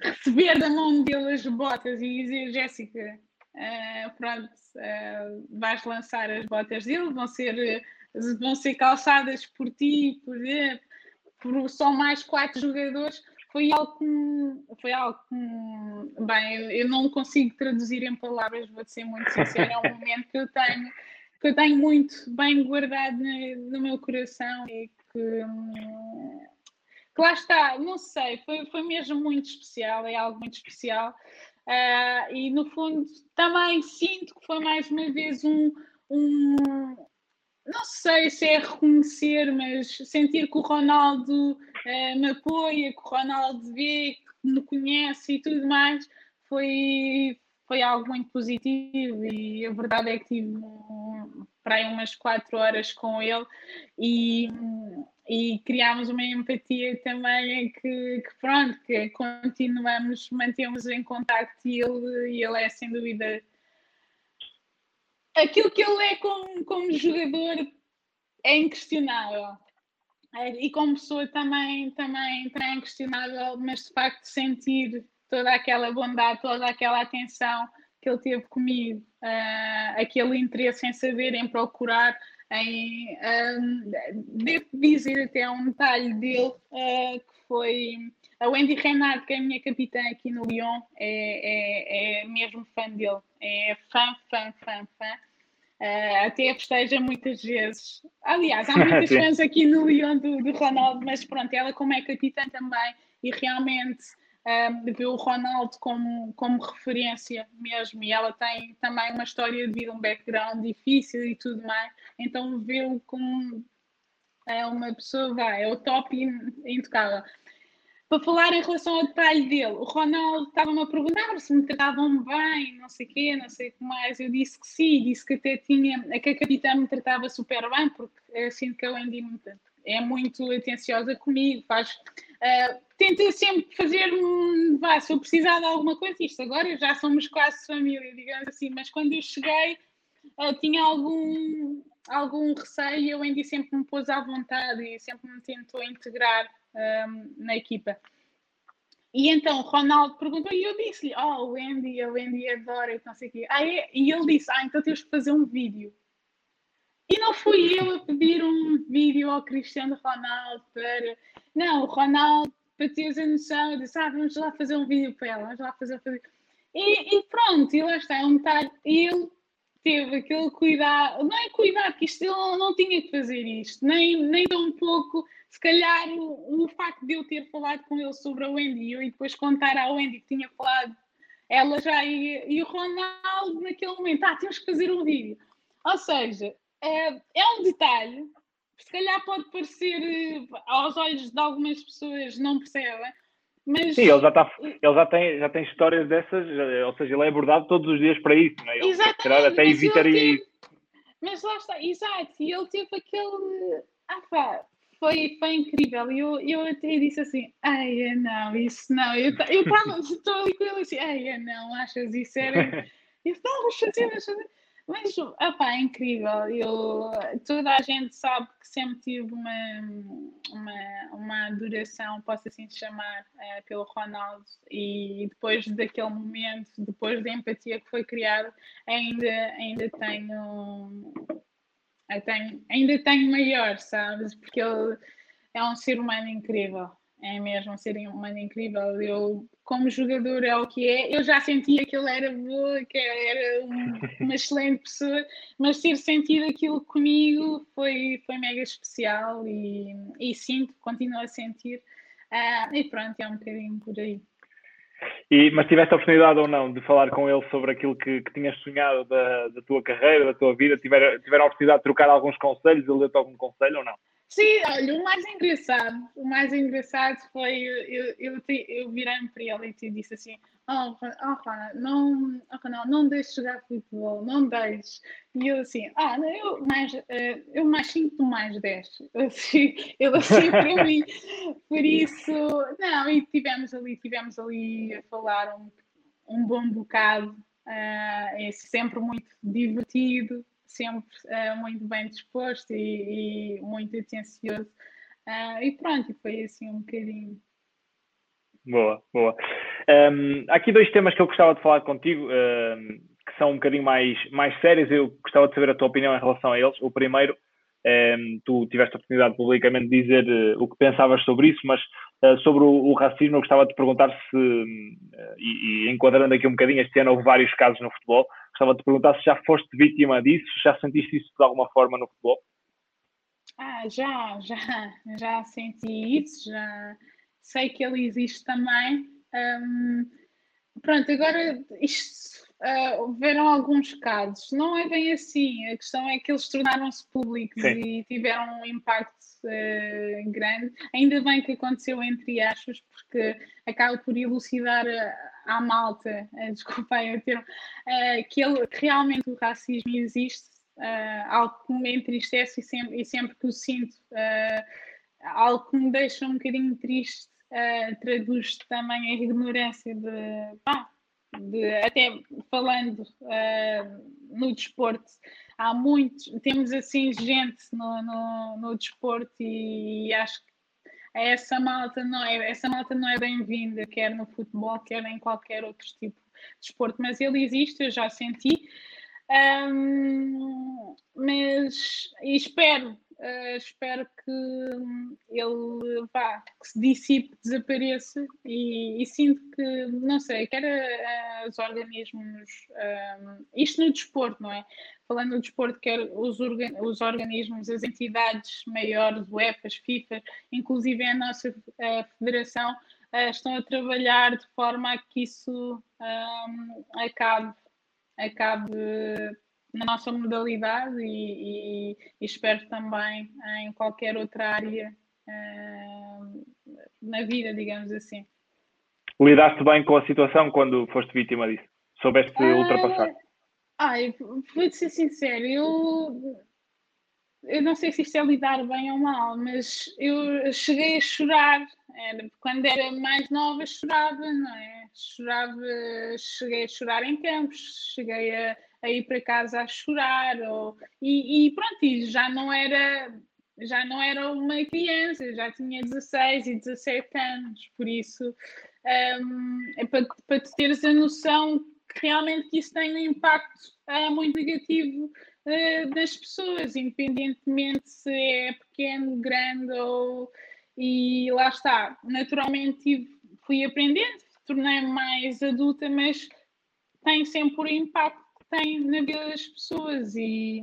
receber da mão dele as botas e dizer, Jéssica, uh, pronto, uh, vais lançar as botas dele, vão ser, vão ser calçadas por ti, por, por só mais quatro jogadores. Foi algo que, foi algo que, bem, eu não consigo traduzir em palavras, vou ser muito sincera, é um momento que eu tenho que eu tenho muito bem guardado no, no meu coração e que, que, lá está, não sei, foi, foi mesmo muito especial, é algo muito especial. Uh, e no fundo também sinto que foi mais uma vez um, um não sei se é reconhecer, mas sentir que o Ronaldo uh, me apoia, que o Ronaldo vê, que me conhece e tudo mais, foi, foi algo muito positivo e a verdade é que tive um, para aí umas quatro horas com ele e, e criámos uma empatia também que, que pronto, que continuamos, mantemos em contacto e ele, ele é sem dúvida aquilo que ele é como, como jogador é inquestionável. É, e como pessoa também, também, também é inquestionável, mas de facto sentir toda aquela bondade, toda aquela atenção que ele teve comigo, uh, aquele interesse em saber, em procurar, em um, devo dizer até um detalhe dele uh, que foi a Wendy Renard, que é a minha capitã aqui no Lyon, é, é, é mesmo fã dele, é fã, fã, fã, fã. Uh, até festeja muitas vezes. Aliás, há [LAUGHS] muitas fãs aqui no Lyon do, do Ronaldo, mas pronto, ela como é capitã também e realmente um, vê o Ronaldo como, como referência mesmo, e ela tem também uma história de vida, um background difícil e tudo mais, então vê-o como é uma pessoa, vai, é o top intocável. Para falar em relação ao detalhe dele, o Ronaldo estava-me a perguntar se me tratavam bem, não sei o quê, não sei o que mais. Eu disse que sim, disse que até tinha, que a capitã me tratava super bem, porque é assim que a Wendy me é muito atenciosa comigo, faz, uh, tenta sempre fazer, vá, se eu precisar de alguma coisa, isto agora já somos quase família, digamos assim, mas quando eu cheguei uh, tinha algum, algum receio e eu ainda sempre me pôs à vontade e sempre me tentou integrar um, na equipa. E então Ronaldo perguntou e eu disse-lhe: Oh, o Andy, o Andy adora e não sei o quê. Ah, é? E ele disse: Ah, então temos que fazer um vídeo. E não fui eu a pedir um vídeo ao Cristiano Ronaldo para. Não, o Ronaldo, para teres a noção, eu disse: ah, vamos lá fazer um vídeo para ela, vamos lá fazer. fazer. E, e pronto, e lá está, é um detalhe. Ele teve aquele cuidado, não é cuidado, que isto ele não, tinha que fazer isto, nem, nem tão pouco. Se calhar o, o facto de eu ter falado com ele sobre a Wendy e depois contar à Wendy que tinha falado, ela já ia, e o Ronaldo naquele momento, ah, temos que fazer um vídeo. Ou seja, é, é um detalhe, se calhar pode parecer, eh, aos olhos de algumas pessoas não percebem, mas... Sim, ele já, está, ele já, tem, já tem histórias dessas, ou seja, ele é abordado todos os dias para isso, não é? Ele, Exatamente, até evitaria isso. Mas lá está, exato, e ele teve aquele. Ah, pá, foi, foi incrível. E eu, eu até disse assim: ai, não, isso não. Eu estava, [LAUGHS] estou ali com ele assim: ai, não, achas isso era. [LAUGHS] Eu estava fazendo, fazer. Mas, opa, é incrível. Eu, toda a gente sabe que sempre tive uma, uma, uma adoração, posso assim chamar, é, pelo Ronaldo. E depois daquele momento, depois da empatia que foi criada, ainda, ainda tenho, tenho, ainda tenho maior, sabes? Porque ele é um ser humano incrível é mesmo ser humano incrível. Eu, como jogador, é o que é. Eu já sentia que ele era boa, que era um, [LAUGHS] uma excelente pessoa, mas ter sentido aquilo comigo foi, foi mega especial e, e sinto, continuo a sentir. Uh, e pronto, é um bocadinho por aí. E, mas tiveste a oportunidade ou não de falar com ele sobre aquilo que, que tinhas sonhado da, da tua carreira, da tua vida? Tiveram, tiveram a oportunidade de trocar alguns conselhos? Ele deu-te algum conselho ou não? Sim, olha, o mais engraçado, o mais engraçado foi eu, eu, eu virei-me para ele e disse assim: Oh, oh não, oh, não, não deixes jogar futebol, não deixes. E eu assim, ah, eu mais, uh, eu mais 5, mais 10. [LAUGHS] Assim, ele assim para mim. Por isso, não, e tivemos ali, tivemos ali a falar um, um bom bocado, uh, é sempre muito divertido sempre uh, muito bem disposto e, e muito atencioso. Uh, e pronto, foi assim um bocadinho. Boa, boa. Um, há aqui dois temas que eu gostava de falar contigo, um, que são um bocadinho mais, mais sérios. Eu gostava de saber a tua opinião em relação a eles. O primeiro, um, ehm, tu tiveste a oportunidade de publicamente dizer uh, o que pensavas sobre isso, mas uh, sobre o, o, racismo, eu gostava de perguntar se, uh, e, e, enquadrando aqui um bocadinho, este ano houve vários casos no futebol, gostava de perguntar se já foste vítima disso, já sentiste isso de alguma forma no futebol? Ah, já, já, já senti isso, já sei que ele existe também. Um, pronto, agora isto uh, houveram alguns casos, não é bem assim, a questão é que eles tornaram-se públicos Sim. e tiveram um impacto uh, grande. Ainda bem que aconteceu entre aspas, porque acaba por elucidar à malta, uh, desculpem o termo, uh, que, ele, realmente o racismo existe uh, algo que me entristece e sempre, e sempre que o sinto, algo que me deixa um bocadinho triste, traduz também a ignorância de, de até falando no desporto, há muitos, temos assim gente no, no, no desporto e, e acho que essa malta não é, essa malta não é bem-vinda, quer no futebol, quer em qualquer outro tipo de desporto, mas ele existe, eu já senti. Um, mas espero, uh, espero que ele vá, que se dissipe, desapareça e, e sinto que, não sei, quer uh, os organismos, um, isto no desporto, não é? Falando no desporto, quer os, organ os organismos, as entidades maiores, UEFAs, FIFA, inclusive a nossa uh, federação, estão a trabalhar de forma a que isso um, acabe acabe na nossa modalidade e, e, e, espero também em qualquer outra área uh, na vida, digamos assim. Lidaste bem com a situação quando foste vítima disso? Soubeste uh, ultrapassar? Ai, vou-te ser sincero, eu, eu não sei se isto é lidar bem ou mal, mas eu cheguei a chorar. Era, quando era mais nova, chorava, não é? Chorava, cheguei a chorar em campos, cheguei a a ir para casa a chorar ou, e, e pronto, e já não era já não era uma criança, já tinha 16 e 17 anos, por isso um, é para, para teres a noção que realmente isso tem um impacto uh, muito negativo uh, das pessoas, independentemente se é pequeno, grande ou e lá está, naturalmente fui aprendendo, tornei-me mais adulta, mas tem sempre um impacto tem na vida das pessoas e,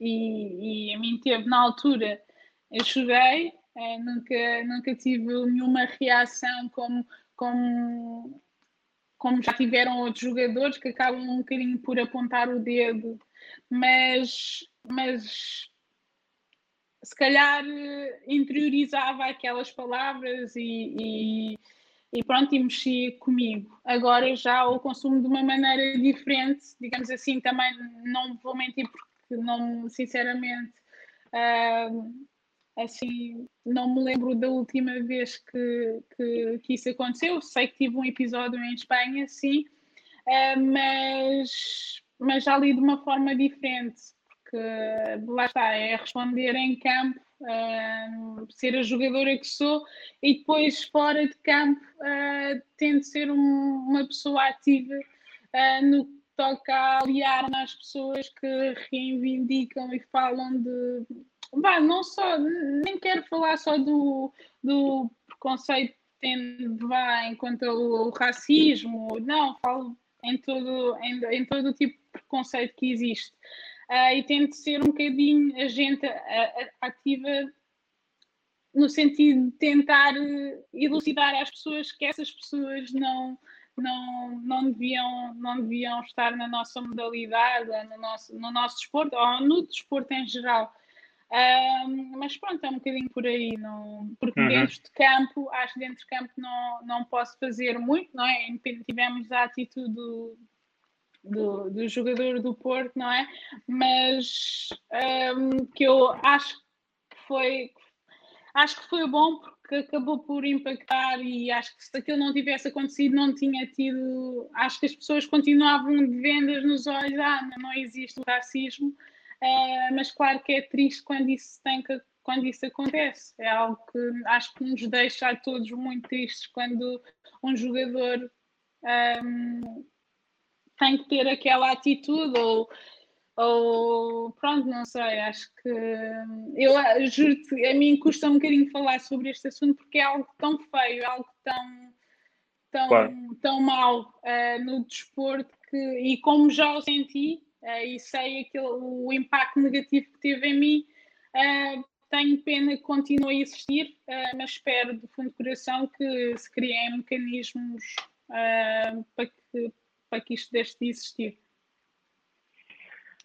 e, e a mim teve na altura, eu chorei, é, nunca, nunca tive nenhuma reação como, como, como já tiveram outros jogadores que acabam um bocadinho por apontar o dedo, mas, mas se calhar interiorizava aquelas palavras e, e e pronto, e mexia comigo. Agora já o consumo de uma maneira diferente, digamos assim, também não vou mentir porque não, sinceramente, uh, assim, não me lembro da última vez que, que, que, isso aconteceu. Sei que tive um episódio em Espanha, sim, uh, mas, mas já li de uma forma diferente, porque lá está, é responder em campo ser a jogadora que sou e depois fora de campo uh, tento ser um, uma pessoa ativa uh, no que toca a aliar-me às pessoas que reivindicam e falam de bah, não só, nem quero falar só do, do preconceito tendo vá enquanto o, o racismo, não, falo em todo, em, em todo o tipo de preconceito que existe uh, e tento ser um bocadinho agente ativa no sentido de tentar elucidar às pessoas que essas pessoas não, não, não, deviam, não deviam estar na nossa modalidade, no nosso, no nosso desporto, ou no desporto em geral. mas pronto, é um bocadinho por aí, não, porque uhum. dentro de campo, acho que dentro de campo não, não posso fazer muito, não é? Tivemos a atitude do, do, do jogador do Porto, não é? Mas um, que eu acho que foi acho que foi bom porque acabou por impactar e acho que se aquilo não tivesse acontecido não tinha tido acho que as pessoas continuavam de vendas nos olhos ah, não existe o racismo uh, mas claro que é triste quando isso tem que quando isso acontece é algo que acho que nos deixa a todos muito tristes quando um jogador um, tem que ter aquela atitude ou, ou pronto, não sei, acho que eu juro-te, a mim custa um bocadinho falar sobre este assunto porque é algo tão feio, algo tão tão, claro. tão mal uh, no desporto que, e como já o senti uh, e sei aquele, o impacto negativo que teve em mim, uh, tenho pena que continue a existir, mas espero do fundo do coração que se criem mecanismos para, que, para que isto deixe de existir.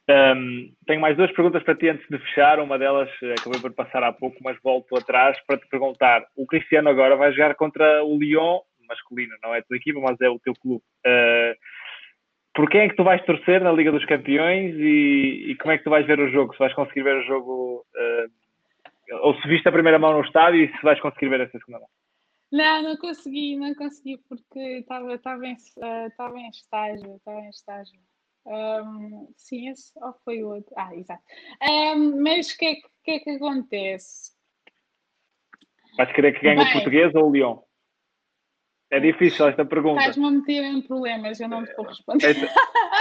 Um, tenho mais duas perguntas para ti antes de fechar. Uma delas acabei por passar há pouco, mas volto atrás para te perguntar. O Cristiano agora vai jogar contra o Lyon masculino, não é a tua equipa, mas é o teu clube. Uh, por quem é que tu vais torcer na Liga dos Campeões e, e, como é que tu vais ver o jogo? Se vais conseguir ver o jogo, uh, ou se viste a primeira mão no estádio e se vais conseguir ver essa segunda mão? Não, não consegui, não consegui porque estava, estava, em, uh, estava em estágio, estava em estágio. Um, sim, esse ou foi o outro? Ah, exato. Um, mas o que, é, que, é que acontece? Vais querer que ganhe Bem, o português ou o Lyon? É difícil esta pergunta. Estás-me a meter em problemas, eu não te vou responder.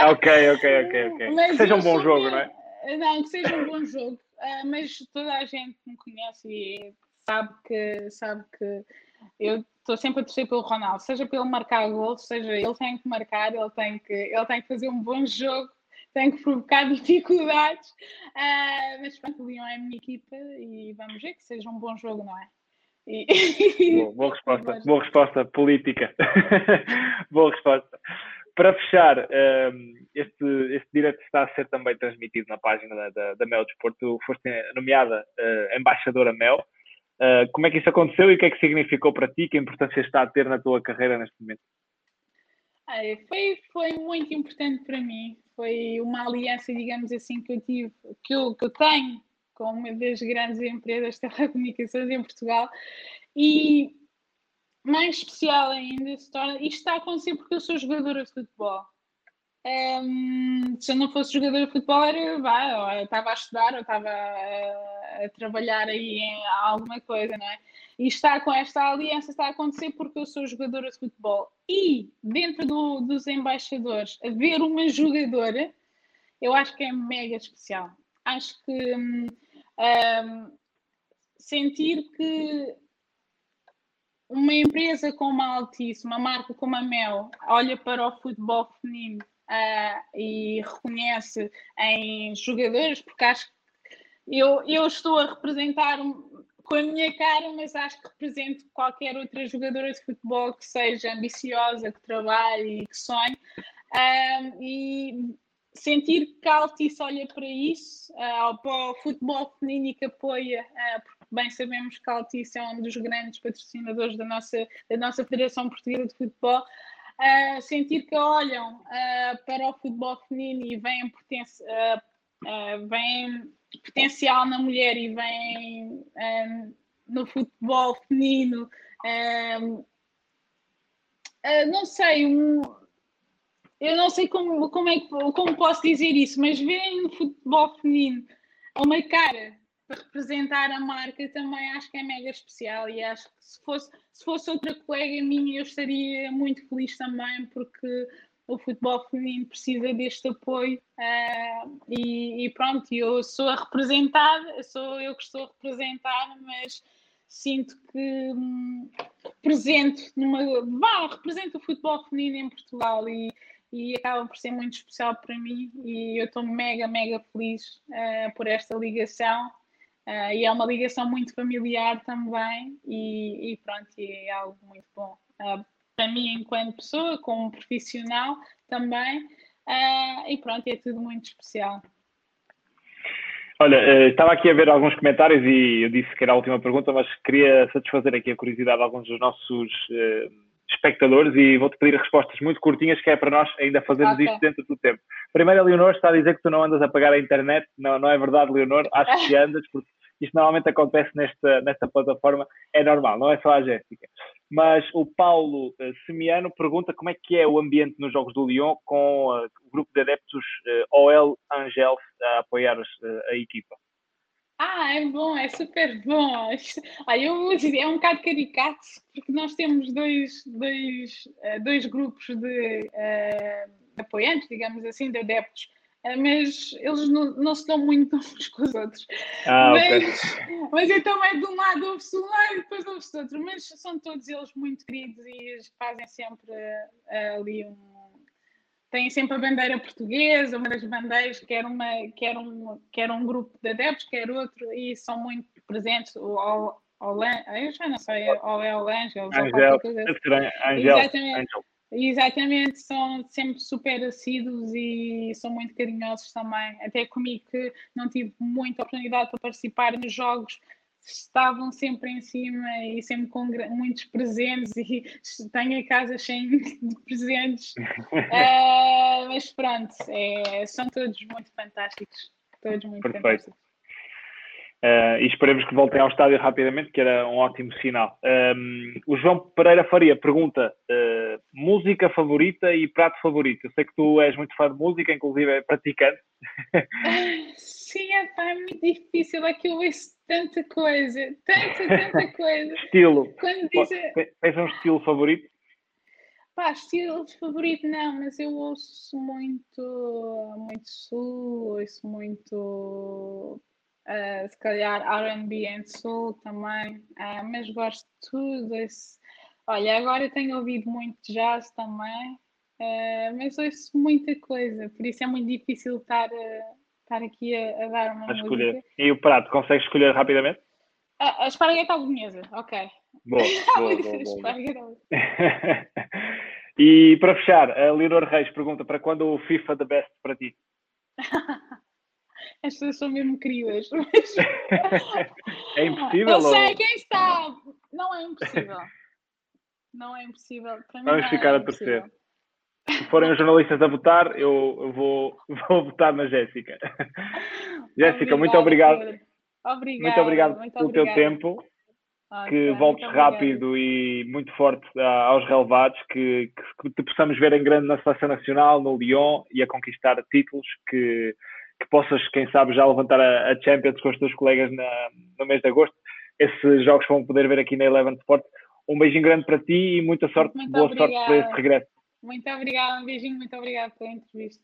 ok, ok, ok, ok. [LAUGHS] Mas que seja um bom jogo, não é? Não, que seja um bom jogo. Uh, mas toda a gente me conhece e sabe que, sabe que eu estou sempre a torcer pelo Ronaldo, seja pelo marcar gol, seja ele tem que marcar, ele tem que, ele tem que fazer um bom jogo, tem que provocar [LAUGHS] dificuldades. Uh, mas pronto, o Leão é a minha equipa e vamos ver que seja um bom jogo, não é? E... Boa, boa, [LAUGHS] resposta, boa resposta política. [LAUGHS] boa resposta. Para fechar, um, este, este direto está a ser também transmitido na página da, da, Mel Desporto. Foste nomeada uh, embaixadora Mel. Uh, como é que isso aconteceu e o que é que significou para ti? Que importância está a ter na tua carreira neste momento? foi, foi muito importante para mim. Foi uma aliança, digamos assim, que eu tive, que eu, que eu tenho com uma das grandes empresas de telecomunicações em Portugal e mais especial ainda se torna, isto está a acontecer porque eu sou jogadora de futebol. Um, se eu não fosse jogadora de futebol, era, vai, eu estava a estudar ou estava a, a, trabalhar aí em alguma coisa, não é? E está com esta aliança, está a acontecer porque eu sou jogadora de futebol. E dentro do, dos embaixadores, haver uma jogadora, eu acho que é mega especial. Acho que um, um, sentir que uma empresa como a Altice, uma marca como a Mel, olha para o futebol feminino uh, e reconhece em jogadores, porque acho que eu, eu estou a representar com a minha cara, mas acho que represento qualquer outra jogadora de futebol que seja ambiciosa, que trabalhe e que sonhe. Um, e sentir que a Altice olha para isso, uh, para o futebol feminino que apoia, uh, porque bem sabemos que a Altice é um dos grandes patrocinadores da nossa, da nossa Federação Portuguesa de Futebol, uh, sentir que olham para o futebol feminino e veem, poten veem potencial na mulher e veem no futebol feminino, não sei, um, eu não sei como, como, é, como posso dizer isso, mas verem no futebol feminino uma cara representar a marca também acho que é mega especial e acho que se fosse, se fosse outra colega minha eu estaria muito feliz também porque o futebol feminino precisa deste apoio uh, e, e, pronto, eu sou a representar, sou eu que estou a representar, mas sinto que hum, represento numa. Vá, represento o futebol feminino em Portugal e, e acaba por ser muito especial para mim e eu estou mega, mega feliz uh, por esta ligação uh, e é uma ligação muito familiar também e, e pronto, é algo muito bom uh, para mim enquanto pessoa, como profissional também e pronto, é tudo muito especial. Olha, estava aqui a ver alguns comentários e eu disse que era a última pergunta, mas queria satisfazer aqui a curiosidade de alguns dos nossos espectadores e vou-te pedir respostas muito curtinhas, que é para nós ainda fazermos okay. isto dentro do tempo. Primeiro, a Leonor está a dizer que tu não andas a pagar a internet. Não, não é verdade, Leonor. [LAUGHS] Acho que andas, porque isto normalmente acontece nesta, nesta plataforma. É normal, não é só a Jéssica. Mas o Paulo uh, Semiano pergunta como é que é o ambiente nos Jogos do Lyon com uh, o grupo de adeptos uh, OL Angels a apoiar a equipa. Ah, é bom, é super bom. Olha, eu é um bocado caricato, porque nós temos dois, dois, eh, dois grupos de, uh, apoiantes, digamos assim, de adeptos eh, mas eles não, não se dão muito [LAUGHS] uns com os outros. Ah, mas, okay. mas então é de um lado ouve-se um lado e depois ouve-se outro. Mas são todos eles muito queridos e fazem sempre uh, ali um. Têm sempre a bandeira portuguesa, uma das bandeiras, quer, uma, quer, um, quer um grupo de adeptos, quer outro, e são muito presentes. O, o, o, eu já não sei, ou é o Ângelo, ou coisa assim. Exatamente. Angel. Exatamente, são sempre super assíduos e são muito carinhosos também. Até comigo que não tive muita oportunidade para participar nos jogos, estavam sempre em cima e sempre com muitos presentes e [LAUGHS] tenho a casa cheia [LAUGHS] de presentes. uh, [LAUGHS] mas pronto, é, são todos muito fantásticos. Todos muito Perfeito. fantásticos. Uh, e esperemos que voltem ao estádio rapidamente, que era um ótimo sinal. Um, o João Pereira Faria pergunta: uh, música favorita e prato favorito? Eu sei que tu és muito fã de música, inclusive é praticante. Sim, é, pá, é muito difícil, é que eu ouço tanta coisa, tanta, tanta [LAUGHS] coisa. estilo. Quando diz... Tens um estilo favorito? Pá, estilo favorito não, mas eu ouço muito, muito sul, ouço muito uh, se calhar RB and Soul também, uh, mas gosto de tudo. Esse... Olha, agora tenho ouvido muito jazz também, uh, mas ouço muita coisa, por isso é muito difícil estar, estar aqui a, a dar uma a escolher. Música. E o prato, consegues escolher rapidamente? A, a espargueta bolonhesa, ok. Boa, [LAUGHS] boa, boa, boa. [LAUGHS] e para fechar, a Leonor Reis pergunta para quando o FIFA the best para ti? [LAUGHS] As pessoas são mesmo queridas. é impossível? Eu sei, ou... quem sabe? Não é impossível. Não é impossível. Para Vamos ficar é a torcer. Se forem os jornalistas a votar, eu, vou, vou votar na Jéssica. [LAUGHS] Jéssica, muito obrigado. Obrigada, muito obrigado muito pelo obrigada. teu tempo. que voltes rápido e muito forte aos relevados, que, que, que te possamos ver em grande na seleção nacional, no Lyon e a conquistar títulos que que possas, quem sabe, já levantar a, a Champions com os teus colegas na, no mês de agosto. Esses jogos vão poder ver aqui na Eleven Sport. Um beijinho grande para ti e muita sorte, muito boa obrigada. sorte para esse regresso. Muito obrigada, um beijinho, muito obrigada pela entrevista.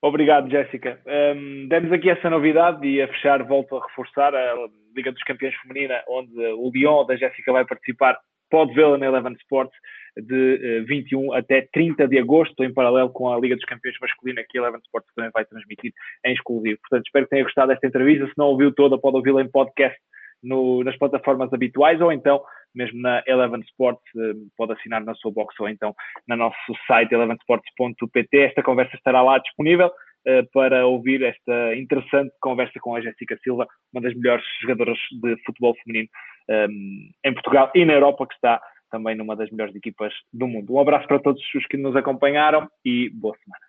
Obrigado, Jéssica. Um, demos aqui essa novidade e a fechar volto a reforçar a Liga dos Campeões Feminina, onde o Lyon da Jéssica vai participar. Pode vê-la na Eleven Sports de 21 eh, até 30 de agosto, em paralelo com a Liga dos Campeões Masculina, que a Eleven Sports também vai transmitir em exclusivo. Portanto, espero que tenha gostado desta entrevista. Se não ouviu toda, pode ouvi-la em podcast no, nas plataformas habituais ou então mesmo na Eleven Sports, eh, pode assinar na sua box ou então no nosso site elevensports.pt. Esta conversa estará lá disponível uh, para ouvir esta interessante conversa com a Jéssica Silva, uma das melhores jogadoras de futebol feminino um, em Portugal e na Europa, que está também numa das melhores equipas do mundo. Um abraço para todos os que nos acompanharam e boa semana.